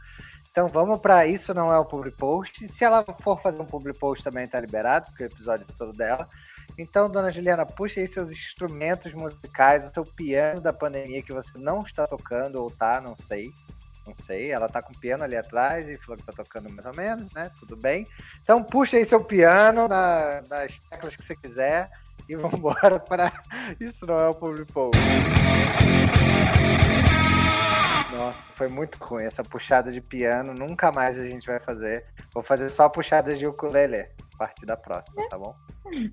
Então vamos para isso, não é o public post. Se ela for fazer um public post também está liberado, porque o episódio é todo dela. Então, dona Juliana, puxa aí seus instrumentos musicais, o seu piano da pandemia que você não está tocando ou tá, não sei. Não sei, ela tá com o piano ali atrás e falou que tá tocando mais ou menos, né? Tudo bem. Então puxa aí seu piano na, nas teclas que você quiser e vamos embora para Isso não é o Public Post. Nossa, foi muito ruim essa puxada de piano. Nunca mais a gente vai fazer. Vou fazer só puxadas de ukulele a partir da próxima, tá bom?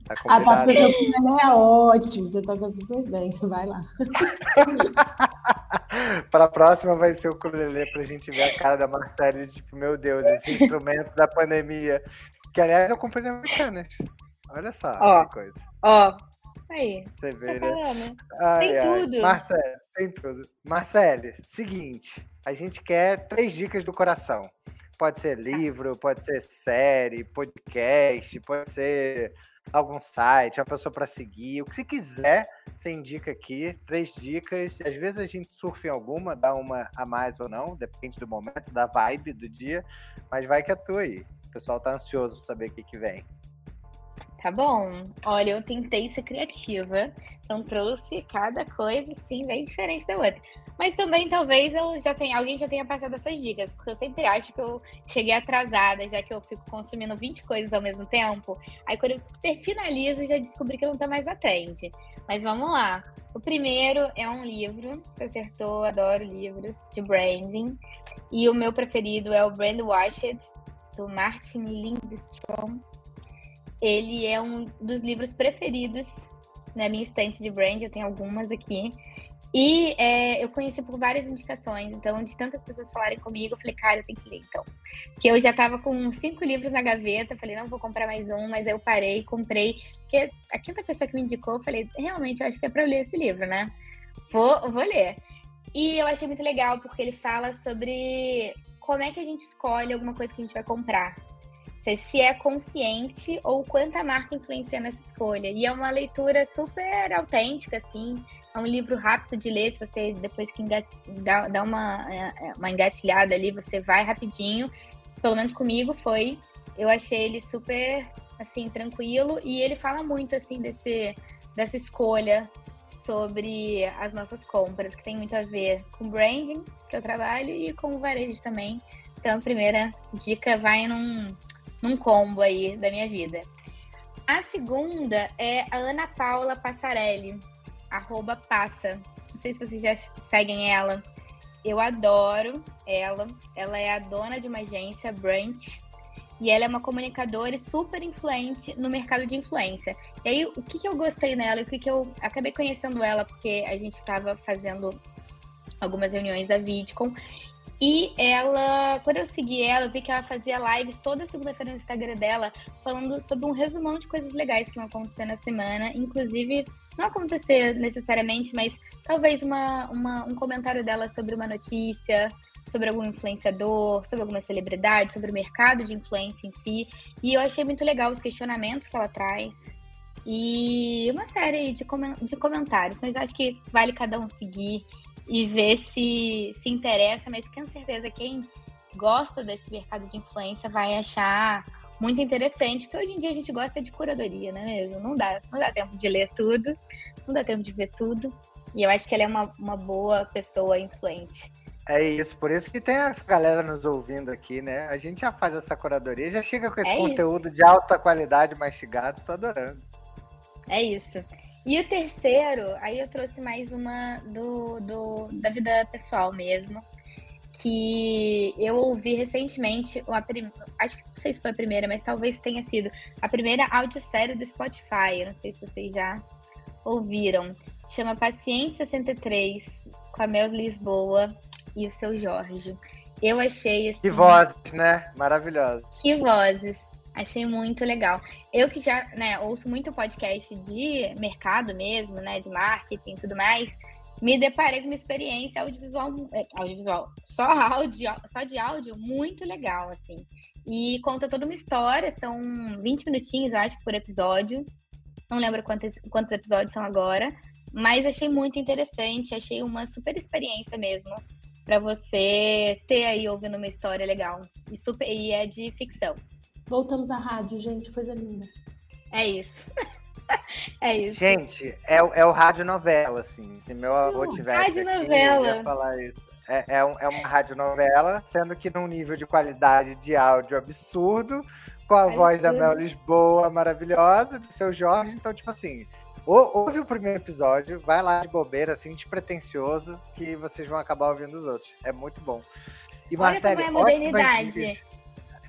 Tá a parte do ukulele é ótimo, você toca super bem. Vai lá. para a próxima vai ser o ukulele pra gente ver a cara da Marcela tipo, meu Deus, esse instrumento da pandemia. Que aliás eu comprei na Americanas. Olha só ó, que coisa. Ó, aí. Você vê, né? Ai, tem ai. tudo. Marcelo, tem tudo. Marcele, seguinte, a gente quer três dicas do coração. Pode ser livro, pode ser série, podcast, pode ser algum site, uma pessoa para seguir, o que você quiser, você indica aqui, três dicas. Às vezes a gente surfa em alguma, dá uma a mais ou não, depende do momento, da vibe do dia, mas vai que é tua aí. O pessoal tá ansioso para saber o que, que vem. Tá bom. Olha, eu tentei ser criativa. Então trouxe cada coisa, sim, bem diferente da outra. Mas também talvez eu já tenha, alguém já tenha passado essas dicas, porque eu sempre acho que eu cheguei atrasada, já que eu fico consumindo 20 coisas ao mesmo tempo. Aí quando eu finalizo, já descobri que eu não tô mais atente. Mas vamos lá. O primeiro é um livro, você acertou, adoro livros de branding. E o meu preferido é o Brand Washed, do Martin Lindstrom. Ele é um dos livros preferidos na minha estante de brand, eu tenho algumas aqui. E é, eu conheci por várias indicações, então, de tantas pessoas falarem comigo, eu falei, cara, eu tenho que ler, então. Que eu já tava com cinco livros na gaveta, falei, não vou comprar mais um, mas aí eu parei, comprei. Porque a quinta pessoa que me indicou, eu falei, realmente, eu acho que é pra eu ler esse livro, né? Vou, vou ler. E eu achei muito legal, porque ele fala sobre como é que a gente escolhe alguma coisa que a gente vai comprar. Se é consciente ou quanta marca influencia nessa escolha. E é uma leitura super autêntica, assim é um livro rápido de ler, se você depois que engat... dá, dá uma, é, é, uma engatilhada ali, você vai rapidinho. Pelo menos comigo foi. Eu achei ele super, assim, tranquilo. E ele fala muito, assim, desse, dessa escolha sobre as nossas compras, que tem muito a ver com branding, que eu trabalho, e com o varejo também. Então, a primeira dica vai num, num combo aí da minha vida. A segunda é a Ana Paula Passarelli arroba passa. Não sei se vocês já seguem ela. Eu adoro ela. Ela é a dona de uma agência, Brunch, e ela é uma comunicadora super influente no mercado de influência. E aí, o que, que eu gostei nela e o que, que eu acabei conhecendo ela, porque a gente estava fazendo algumas reuniões da Vidcom. E ela, quando eu segui ela, eu vi que ela fazia lives toda segunda-feira no Instagram dela, falando sobre um resumão de coisas legais que vão acontecer na semana, inclusive não acontecer necessariamente, mas talvez uma, uma, um comentário dela sobre uma notícia, sobre algum influenciador, sobre alguma celebridade, sobre o mercado de influência em si. E eu achei muito legal os questionamentos que ela traz. E uma série de, de comentários, mas acho que vale cada um seguir e ver se se interessa, mas com certeza quem gosta desse mercado de influência vai achar muito interessante, porque hoje em dia a gente gosta de curadoria, não é mesmo? Não dá, não dá tempo de ler tudo, não dá tempo de ver tudo. E eu acho que ela é uma, uma boa pessoa influente. É isso, por isso que tem essa galera nos ouvindo aqui, né? A gente já faz essa curadoria, já chega com esse é conteúdo isso. de alta qualidade mastigado, tô adorando. É isso. E o terceiro, aí eu trouxe mais uma do, do da vida pessoal mesmo, que eu ouvi recentemente, a prim... acho que não sei se foi a primeira, mas talvez tenha sido a primeira audiosérie do Spotify. Eu não sei se vocês já ouviram. Chama Paciente 63, com a Mel Lisboa e o seu Jorge. Eu achei assim. Que vozes, né? Maravilhoso. Que vozes. Achei muito legal. Eu que já né, ouço muito podcast de mercado mesmo, né? De marketing e tudo mais me deparei com uma experiência audiovisual, é, audiovisual, só áudio, só de áudio, muito legal, assim. E conta toda uma história, são 20 minutinhos, acho, por episódio. Não lembro quantos, quantos episódios são agora, mas achei muito interessante, achei uma super experiência mesmo para você ter aí ouvindo uma história legal. E, super, e é de ficção. Voltamos à rádio, gente, coisa linda. É isso. é isso. Gente, é, é o rádio novela, assim. Se meu avô uh, tivesse rádio aqui, ia falar isso. É, é, um, é uma radionovela, sendo que num nível de qualidade de áudio absurdo, com a é voz da Mel Lisboa maravilhosa, do seu Jorge. Então, tipo assim, ouve o primeiro episódio, vai lá de bobeira, assim, despretensioso, que vocês vão acabar ouvindo os outros. É muito bom. E, Olha Marcelo, como é a modernidade.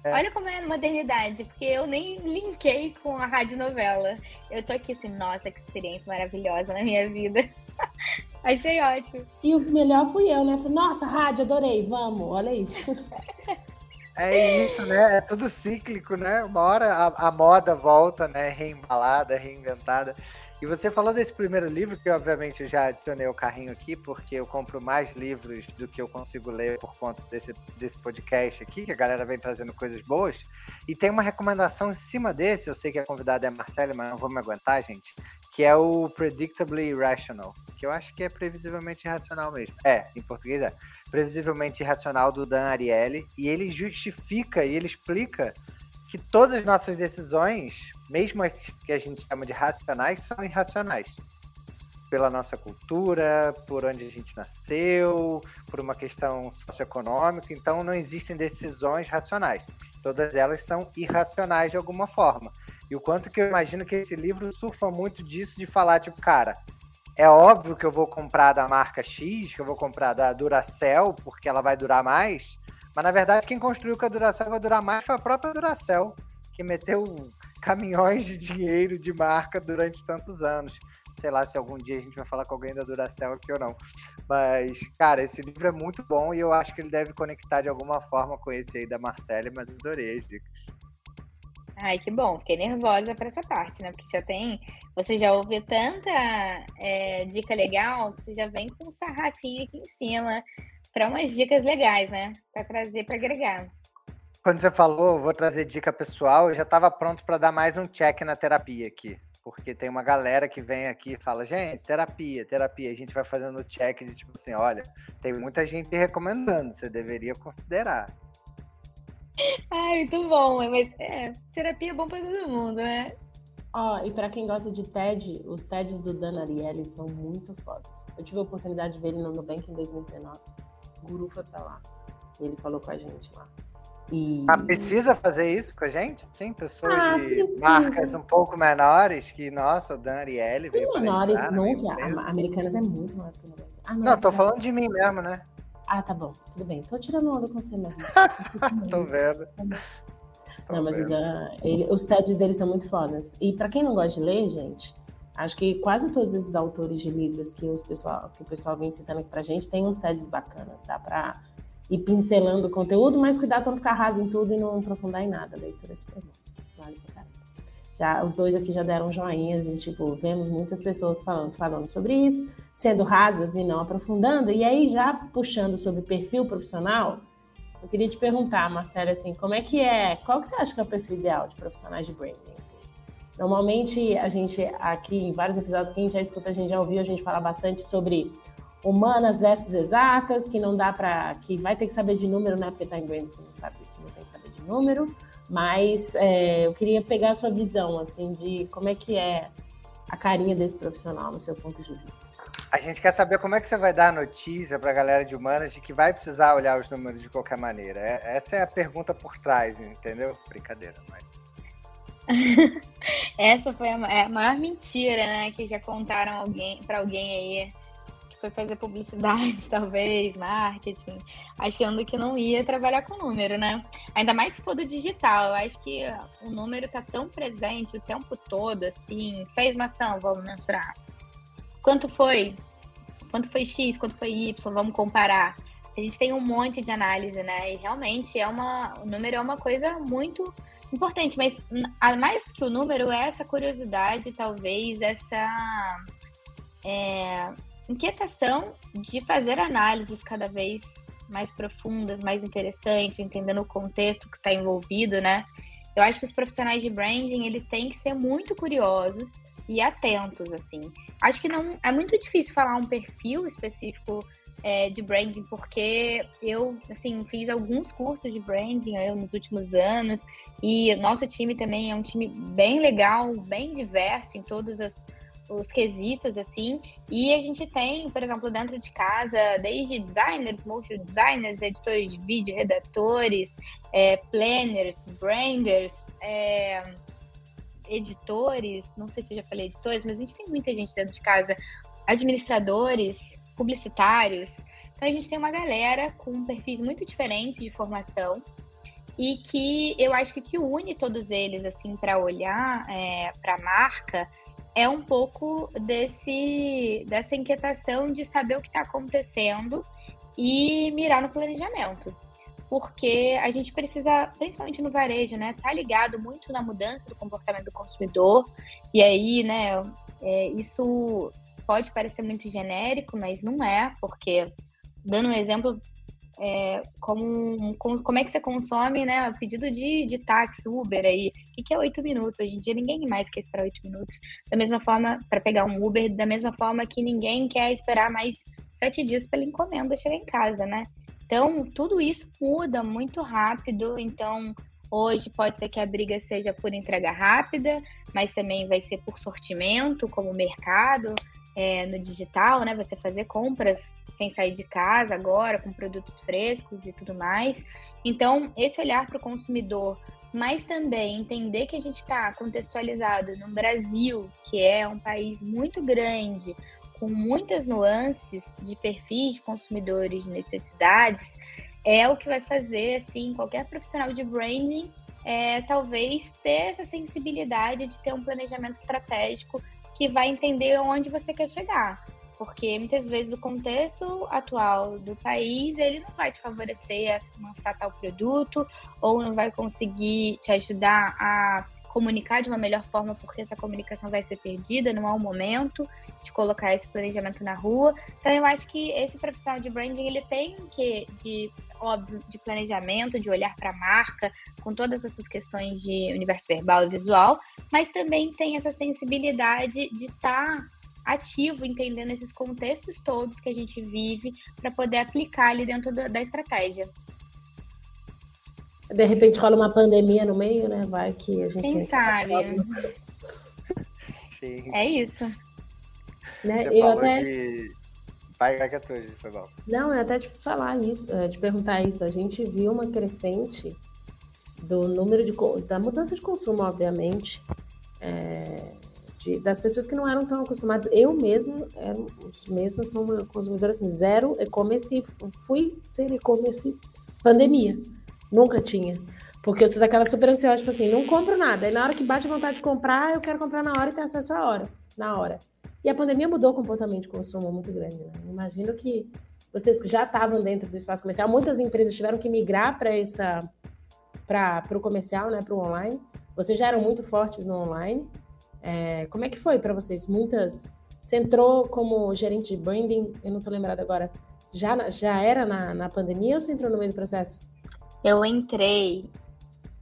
É. Olha como é a modernidade, porque eu nem linkei com a rádio novela. Eu tô aqui assim, nossa, que experiência maravilhosa na minha vida. Achei ótimo. E o melhor fui eu, né? Falei, nossa, rádio, adorei, vamos, olha isso. É isso, né? É tudo cíclico, né? Uma hora a, a moda volta, né? Reembalada, reinventada. E você falou desse primeiro livro, que obviamente eu já adicionei o carrinho aqui, porque eu compro mais livros do que eu consigo ler por conta desse, desse podcast aqui, que a galera vem trazendo coisas boas. E tem uma recomendação em cima desse, eu sei que a convidada é a Marcela, mas não vou me aguentar, gente, que é o Predictably Irrational, que eu acho que é previsivelmente irracional mesmo. É, em português é. Previsivelmente irracional do Dan Ariely, e ele justifica e ele explica que todas as nossas decisões, mesmo as que a gente chama de racionais, são irracionais. pela nossa cultura, por onde a gente nasceu, por uma questão socioeconômica. Então, não existem decisões racionais. Todas elas são irracionais de alguma forma. E o quanto que eu imagino que esse livro surfa muito disso, de falar, tipo, cara, é óbvio que eu vou comprar da marca X, que eu vou comprar da Duracell, porque ela vai durar mais. Mas, na verdade, quem construiu que a Duracell vai durar mais foi a própria Duracell, que meteu caminhões de dinheiro de marca durante tantos anos. Sei lá se algum dia a gente vai falar com alguém da Duracell aqui ou não. Mas, cara, esse livro é muito bom e eu acho que ele deve conectar de alguma forma com esse aí da Marcele, mas adorei as dicas. Ai, que bom. Fiquei nervosa para essa parte, né? Porque já tem. Você já ouviu tanta é, dica legal que você já vem com um sarrafinho aqui em cima para umas dicas legais, né? Para trazer, para agregar. Quando você falou, vou trazer dica pessoal, eu já estava pronto para dar mais um check na terapia aqui. Porque tem uma galera que vem aqui e fala, gente, terapia, terapia. A gente vai fazendo check de tipo assim, olha, tem muita gente recomendando, você deveria considerar. Ai, muito bom. Mas é, terapia é bom para todo mundo, né? Ó, oh, e para quem gosta de TED, os TEDs do Dan Ariely são muito fodas. Eu tive a oportunidade de ver ele no Nubank em 2019. O guru foi pra lá. E ele falou com a gente lá. E... Ah, precisa fazer isso com a gente? Sim, pessoas ah, de precisa. marcas um pouco menores que, nossa, o Dan Ariely veio menores nunca. Americanas é muito maior que o Nubank. Ah, não, tô falando de mim mesmo, né? Ah, tá bom, tudo bem. Tô tirando onda com você mesmo. Tô vendo. Tô não, mas ele, os TEDs dele são muito fodas. E para quem não gosta de ler, gente, acho que quase todos esses autores de livros que, os pessoal, que o pessoal vem citando aqui pra gente tem uns TEDs bacanas. Dá pra ir pincelando o conteúdo, mas cuidado pra não ficar raso em tudo e não aprofundar em nada. A leitura é super bom. Vale pra caramba. Já, os dois aqui já deram joinhas e, tipo, vemos muitas pessoas falando, falando sobre isso, sendo rasas e não aprofundando. E aí, já puxando sobre perfil profissional, eu queria te perguntar, Marcela, assim, como é que é, qual que você acha que é o perfil ideal de profissionais de branding? Assim? Normalmente, a gente, aqui em vários episódios, quem já escuta, a gente já ouviu a gente falar bastante sobre humanas versus exatas, que não dá para, que vai ter que saber de número, né? Porque tá em branding que não sabe, que não tem que saber de número. Mas é, eu queria pegar a sua visão, assim, de como é que é a carinha desse profissional, no seu ponto de vista. A gente quer saber como é que você vai dar a notícia para a galera de humanas de que vai precisar olhar os números de qualquer maneira. É, essa é a pergunta por trás, entendeu? Brincadeira, mas. essa foi a, é a maior mentira, né? Que já contaram alguém para alguém aí foi fazer publicidade, talvez, marketing, achando que não ia trabalhar com número, né? Ainda mais se for do digital. Eu acho que o número tá tão presente o tempo todo, assim, fez uma ação, vamos mensurar. Quanto foi? Quanto foi X, quanto foi Y, vamos comparar. A gente tem um monte de análise, né? E realmente é uma, o número é uma coisa muito importante, mas mais que o número é essa curiosidade, talvez, essa é, inquietação de fazer análises cada vez mais profundas, mais interessantes, entendendo o contexto que está envolvido, né? Eu acho que os profissionais de branding, eles têm que ser muito curiosos e atentos, assim. Acho que não é muito difícil falar um perfil específico é, de branding, porque eu, assim, fiz alguns cursos de branding eu, nos últimos anos e nosso time também é um time bem legal, bem diverso em todas as os quesitos, assim. E a gente tem, por exemplo, dentro de casa, desde designers, motion designers, editores de vídeo, redatores, é, planners, branders, é, editores, não sei se eu já falei editores, mas a gente tem muita gente dentro de casa, administradores, publicitários. Então a gente tem uma galera com perfis muito diferentes de formação e que eu acho que o que une todos eles assim para olhar é, para a marca é um pouco desse, dessa inquietação de saber o que está acontecendo e mirar no planejamento. Porque a gente precisa, principalmente no varejo, né, tá ligado muito na mudança do comportamento do consumidor. E aí, né, é, isso pode parecer muito genérico, mas não é, porque, dando um exemplo é, como, como, é que você consome, né? Pedido de, de táxi, Uber aí. O que é oito minutos? Hoje em dia ninguém mais quer esperar oito minutos. Da mesma forma, para pegar um Uber, da mesma forma que ninguém quer esperar mais sete dias pela encomenda chegar em casa, né? Então, tudo isso muda muito rápido. Então, hoje pode ser que a briga seja por entrega rápida, mas também vai ser por sortimento, como mercado. É, no digital, né? Você fazer compras sem sair de casa agora, com produtos frescos e tudo mais. Então, esse olhar para o consumidor, mas também entender que a gente está contextualizado no Brasil, que é um país muito grande, com muitas nuances de perfis de consumidores, de necessidades, é o que vai fazer, assim, qualquer profissional de branding é, talvez ter essa sensibilidade de ter um planejamento estratégico que vai entender onde você quer chegar. Porque muitas vezes o contexto atual do país, ele não vai te favorecer a lançar tal produto, ou não vai conseguir te ajudar a comunicar de uma melhor forma, porque essa comunicação vai ser perdida, não é o momento de colocar esse planejamento na rua. Então eu acho que esse profissional de branding, ele tem que de óbvio de planejamento, de olhar para a marca, com todas essas questões de universo verbal e visual, mas também tem essa sensibilidade de estar tá ativo, entendendo esses contextos todos que a gente vive, para poder aplicar ali dentro do, da estratégia. De repente rola uma pandemia no meio, né? Vai que a gente. Quem sabe? Sim. É isso. Né? Você eu até... que Vai, vai que é tua, foi bom. Não, é até te falar isso, é, te perguntar isso. A gente viu uma crescente do número de da mudança de consumo, obviamente, é, de, das pessoas que não eram tão acostumadas. Eu mesmo, era, mesmo sou uma consumidora assim, zero e-commerce, fui ser e-commerce pandemia. Nunca tinha. Porque eu sou daquela super ansiosa, tipo assim, não compro nada. E na hora que bate a vontade de comprar, eu quero comprar na hora e ter acesso à hora. Na hora. E a pandemia mudou o comportamento de consumo muito grande. Né? Imagino que vocês que já estavam dentro do espaço comercial, muitas empresas tiveram que migrar para essa para o comercial, né, para o online. Vocês já eram muito fortes no online. É, como é que foi para vocês? Muitas. Você entrou como gerente de branding, eu não estou lembrada agora. Já, já era na, na pandemia ou você entrou no meio do processo? Eu entrei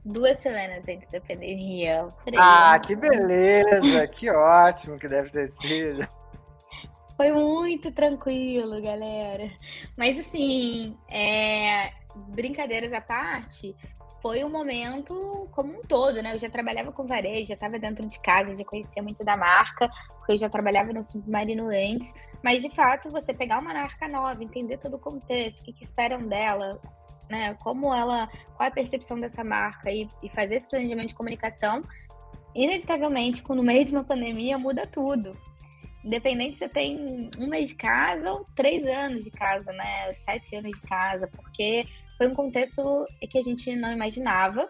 duas semanas antes da pandemia. Ah, que beleza! que ótimo que deve ter sido. Foi muito tranquilo, galera. Mas assim, é... brincadeiras à parte, foi um momento como um todo, né? Eu já trabalhava com varejo, já estava dentro de casa, já conhecia muito da marca, porque eu já trabalhava no submarino antes. Mas de fato, você pegar uma marca nova, entender todo o contexto, o que, que esperam dela, né? Como ela, qual é a percepção dessa marca e, e fazer esse planejamento de comunicação, inevitavelmente, no meio de uma pandemia, muda tudo. Independente se você tem um mês de casa ou três anos de casa, né? Sete anos de casa, porque foi um contexto que a gente não imaginava.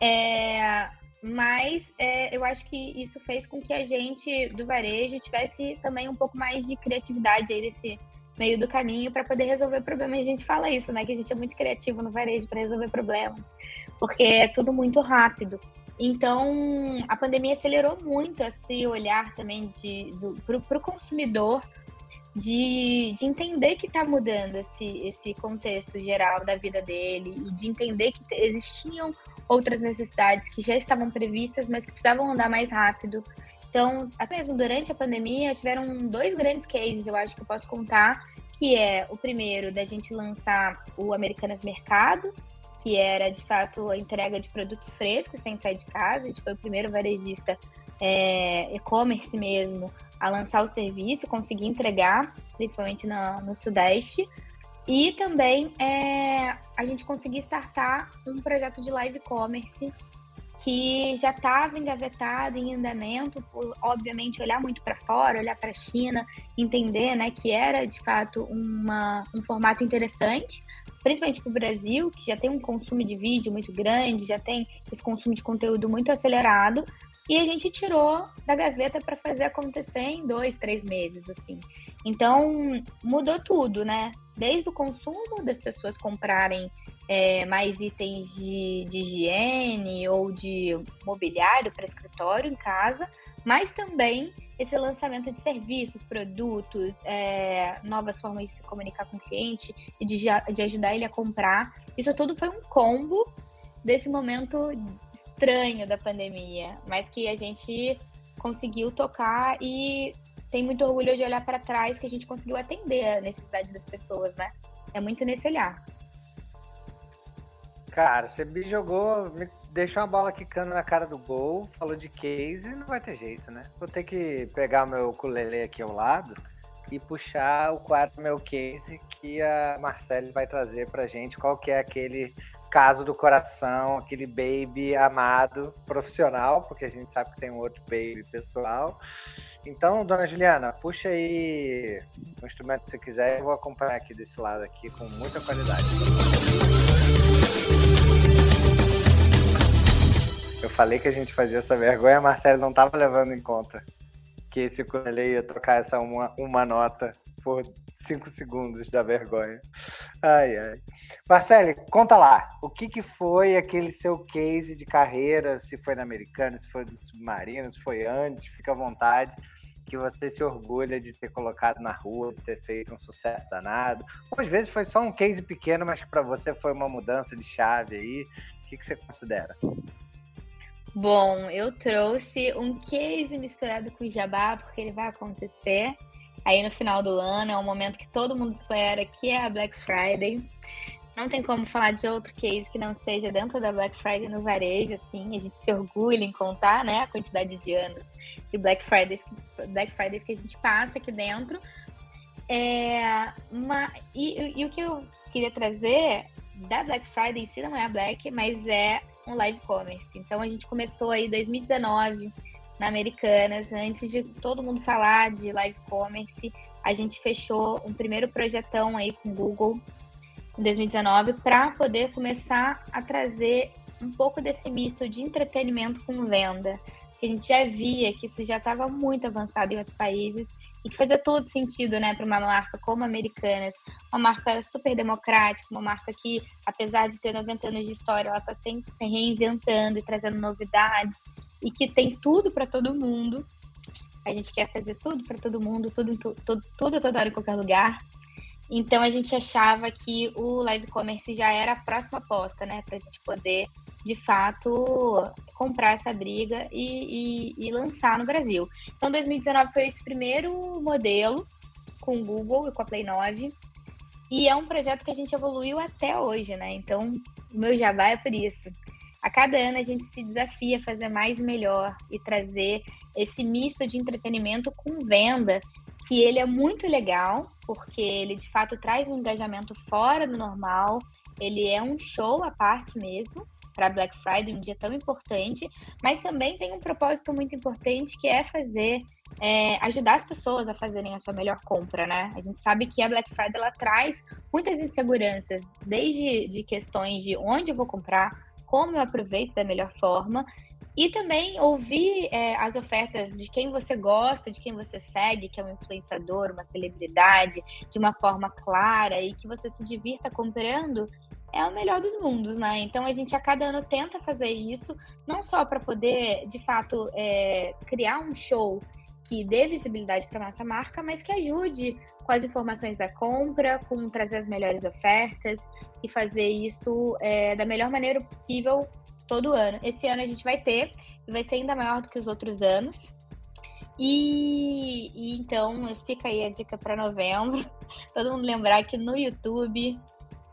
É, mas é, eu acho que isso fez com que a gente do varejo tivesse também um pouco mais de criatividade aí nesse, meio do caminho para poder resolver problemas. A gente fala isso, né? Que a gente é muito criativo no varejo para resolver problemas, porque é tudo muito rápido. Então, a pandemia acelerou muito esse olhar também para o consumidor de, de entender que está mudando esse, esse contexto geral da vida dele e de entender que existiam outras necessidades que já estavam previstas, mas que precisavam andar mais rápido então, até mesmo durante a pandemia, tiveram dois grandes cases, eu acho que eu posso contar, que é o primeiro da gente lançar o Americanas Mercado, que era de fato a entrega de produtos frescos sem sair de casa. A gente foi o primeiro varejista é, e-commerce mesmo a lançar o serviço, conseguir entregar, principalmente no, Sudeste. E também é, a gente conseguir startar um projeto de live commerce que já estava engavetado em andamento, por, obviamente olhar muito para fora, olhar para a China, entender, né, que era de fato uma, um formato interessante, principalmente para o Brasil, que já tem um consumo de vídeo muito grande, já tem esse consumo de conteúdo muito acelerado, e a gente tirou da gaveta para fazer acontecer em dois, três meses, assim. Então mudou tudo, né? Desde o consumo das pessoas comprarem é, mais itens de, de higiene ou de mobiliário para escritório em casa, mas também esse lançamento de serviços, produtos, é, novas formas de se comunicar com o cliente e de, de ajudar ele a comprar. Isso tudo foi um combo desse momento estranho da pandemia, mas que a gente conseguiu tocar e tem muito orgulho de olhar para trás que a gente conseguiu atender a necessidade das pessoas, né? É muito nesse olhar. Cara, você me jogou, me deixou a bola quicando na cara do gol, falou de case, não vai ter jeito, né? Vou ter que pegar meu ukulele aqui ao lado e puxar o quadro meu case que a Marcele vai trazer pra gente. Qual que é aquele caso do coração, aquele baby amado profissional, porque a gente sabe que tem um outro baby pessoal. Então, dona Juliana, puxa aí o instrumento que você quiser, eu vou acompanhar aqui desse lado aqui com muita qualidade. Eu falei que a gente fazia essa vergonha, a Marcelo não estava levando em conta que esse ukulele ia tocar essa uma, uma nota por cinco segundos da vergonha. Ai, ai. Marcelo, conta lá, o que, que foi aquele seu case de carreira, se foi na Americana, se foi do Submarino, se foi antes, fica à vontade, que você se orgulha de ter colocado na rua, de ter feito um sucesso danado. Ou às vezes foi só um case pequeno, mas que para você foi uma mudança de chave aí. O que, que você considera? Bom, eu trouxe um case misturado com jabá, porque ele vai acontecer aí no final do ano. É um momento que todo mundo espera, que é a Black Friday. Não tem como falar de outro case que não seja dentro da Black Friday no varejo, assim. A gente se orgulha em contar, né, a quantidade de anos de Black Fridays, Black Fridays que a gente passa aqui dentro. É uma, e, e o que eu queria trazer da Black Friday em si não é a Black, mas é um live commerce. Então a gente começou aí em 2019 na Americanas, antes de todo mundo falar de live commerce, a gente fechou um primeiro projetão aí com o Google 2019 para poder começar a trazer um pouco desse misto de entretenimento com venda. A gente já via que isso já estava muito avançado em outros países e que fazia todo sentido, né, para uma marca como Americanas, uma marca super democrática, uma marca que, apesar de ter 90 anos de história, ela está sempre se reinventando e trazendo novidades e que tem tudo para todo mundo. A gente quer fazer tudo para todo mundo, tudo, tudo, tudo, toda hora em qualquer lugar. Então a gente achava que o live commerce já era a próxima aposta, né, para a gente poder de fato comprar essa briga e, e, e, lançar no Brasil. Então 2019 foi esse primeiro modelo com o Google e com a Play 9 e é um projeto que a gente evoluiu até hoje, né? Então o meu jabá é por isso. A cada ano a gente se desafia a fazer mais e melhor e trazer esse misto de entretenimento com venda que ele é muito legal, porque ele de fato traz um engajamento fora do normal, ele é um show à parte mesmo para Black Friday, um dia tão importante, mas também tem um propósito muito importante que é fazer é, ajudar as pessoas a fazerem a sua melhor compra, né? A gente sabe que a Black Friday ela traz muitas inseguranças, desde de questões de onde eu vou comprar, como eu aproveito da melhor forma, e também ouvir é, as ofertas de quem você gosta, de quem você segue, que é um influenciador, uma celebridade, de uma forma clara e que você se divirta comprando, é o melhor dos mundos, né? Então a gente a cada ano tenta fazer isso, não só para poder, de fato, é, criar um show que dê visibilidade para nossa marca, mas que ajude com as informações da compra, com trazer as melhores ofertas e fazer isso é, da melhor maneira possível todo ano. Esse ano a gente vai ter, e vai ser ainda maior do que os outros anos. E, e então, fica aí a dica para novembro. Todo mundo lembrar que no YouTube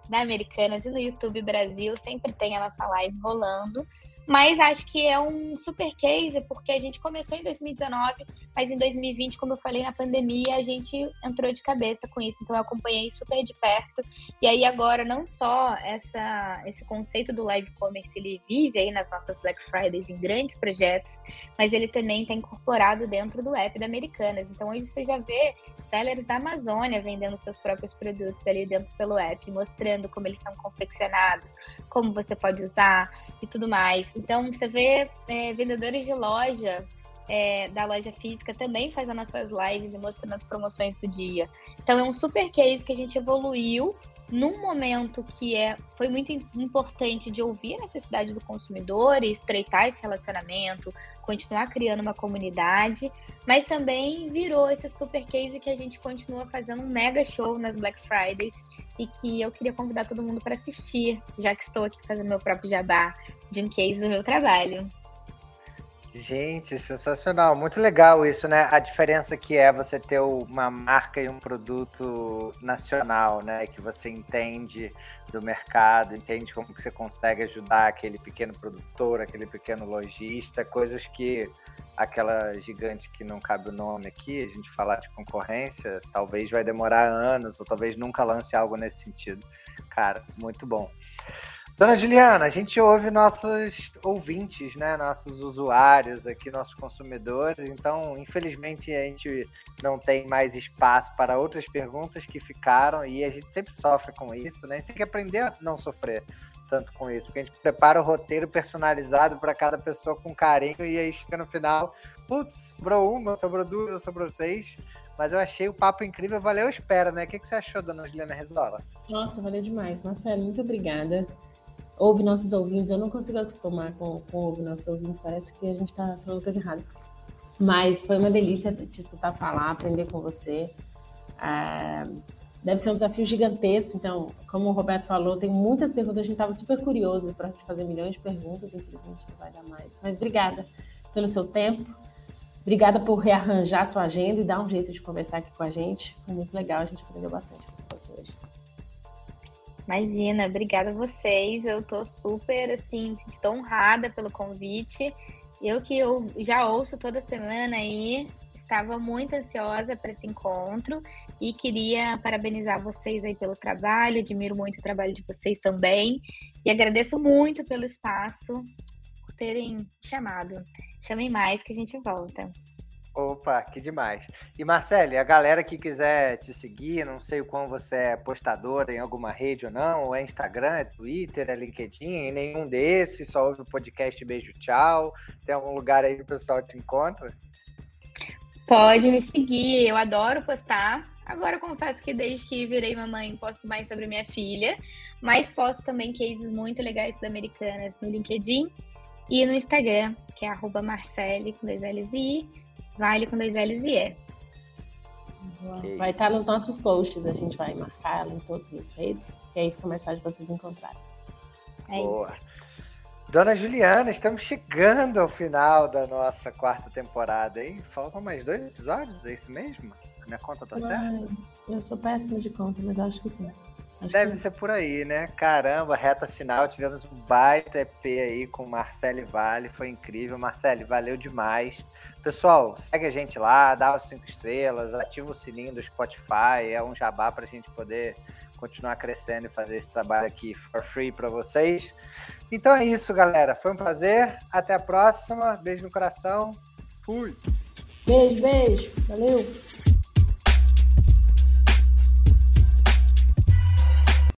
da Americanas e no YouTube Brasil sempre tem a nossa live rolando. Mas acho que é um super case, porque a gente começou em 2019, mas em 2020, como eu falei, na pandemia, a gente entrou de cabeça com isso. Então eu acompanhei super de perto. E aí agora, não só essa, esse conceito do live commerce, ele vive aí nas nossas Black Fridays em grandes projetos, mas ele também está incorporado dentro do app da Americanas. Então hoje você já vê sellers da Amazônia vendendo seus próprios produtos ali dentro pelo app, mostrando como eles são confeccionados, como você pode usar e tudo mais. Então, você vê é, vendedores de loja, é, da loja física, também fazendo as suas lives e mostrando as promoções do dia. Então, é um super case que a gente evoluiu num momento que é, foi muito importante de ouvir a necessidade do consumidor e estreitar esse relacionamento, continuar criando uma comunidade, mas também virou esse super case que a gente continua fazendo um mega show nas Black Fridays e que eu queria convidar todo mundo para assistir, já que estou aqui fazendo meu próprio jabá de um case do meu trabalho. Gente, sensacional. Muito legal isso, né? A diferença que é você ter uma marca e um produto nacional, né? Que você entende do mercado, entende como que você consegue ajudar aquele pequeno produtor, aquele pequeno lojista, coisas que aquela gigante que não cabe o nome aqui, a gente falar de concorrência, talvez vai demorar anos, ou talvez nunca lance algo nesse sentido. Cara, muito bom. Dona Juliana, a gente ouve nossos ouvintes, né? Nossos usuários aqui, nossos consumidores. Então, infelizmente, a gente não tem mais espaço para outras perguntas que ficaram e a gente sempre sofre com isso, né? A gente tem que aprender a não sofrer tanto com isso, porque a gente prepara o roteiro personalizado para cada pessoa com carinho e aí chega no final, putz, sobrou uma, sobrou duas, sobrou três. Mas eu achei o papo incrível, valeu a espera, né? O que, que você achou, dona Juliana Rezola? Nossa, valeu demais. Marcelo, muito obrigada ouve nossos ouvintes. Eu não consigo acostumar com, com ouvir nossos ouvintes, parece que a gente está falando coisa errada. Mas foi uma delícia te escutar falar, aprender com você. É, deve ser um desafio gigantesco. Então, como o Roberto falou, tem muitas perguntas. A gente estava super curioso para te fazer milhões de perguntas. Infelizmente, não vai dar mais. Mas obrigada pelo seu tempo. Obrigada por rearranjar sua agenda e dar um jeito de conversar aqui com a gente. Foi muito legal. A gente aprendeu bastante com você hoje. Imagina, obrigada a vocês. Eu tô super, assim, estou honrada pelo convite. Eu que eu já ouço toda semana aí, estava muito ansiosa para esse encontro e queria parabenizar vocês aí pelo trabalho, admiro muito o trabalho de vocês também e agradeço muito pelo espaço, por terem chamado. Chamem mais que a gente volta. Opa, que demais. E Marcele, a galera que quiser te seguir, não sei o quão você é postadora em alguma rede ou não, ou é Instagram, é Twitter, é LinkedIn, nenhum desses, só ouve o podcast Beijo Tchau. Tem algum lugar aí que o pessoal te encontra? Pode me seguir, eu adoro postar. Agora confesso que desde que virei mamãe posto mais sobre minha filha, mas posto também cases muito legais da Americanas no LinkedIn e no Instagram, que é arroba Marcele com dois L's e Vale com dois L's e E. Vai estar nos nossos posts, a gente vai marcar ela em todas as redes, que aí fica mais fácil de vocês encontrarem. É Boa. Isso. Dona Juliana, estamos chegando ao final da nossa quarta temporada, hein? Faltam mais dois episódios, é isso mesmo? A minha conta tá certa? Eu sou péssima de conta, mas eu acho que sim. Acho Deve que... ser por aí, né? Caramba, reta final, tivemos um baita EP aí com Marcele Vale, foi incrível. Marcele, valeu demais. Pessoal, segue a gente lá, dá os cinco estrelas, ativa o sininho do Spotify, é um jabá para a gente poder continuar crescendo e fazer esse trabalho aqui for free para vocês. Então é isso, galera. Foi um prazer. Até a próxima. Beijo no coração. Fui. Beijo, beijo. Valeu.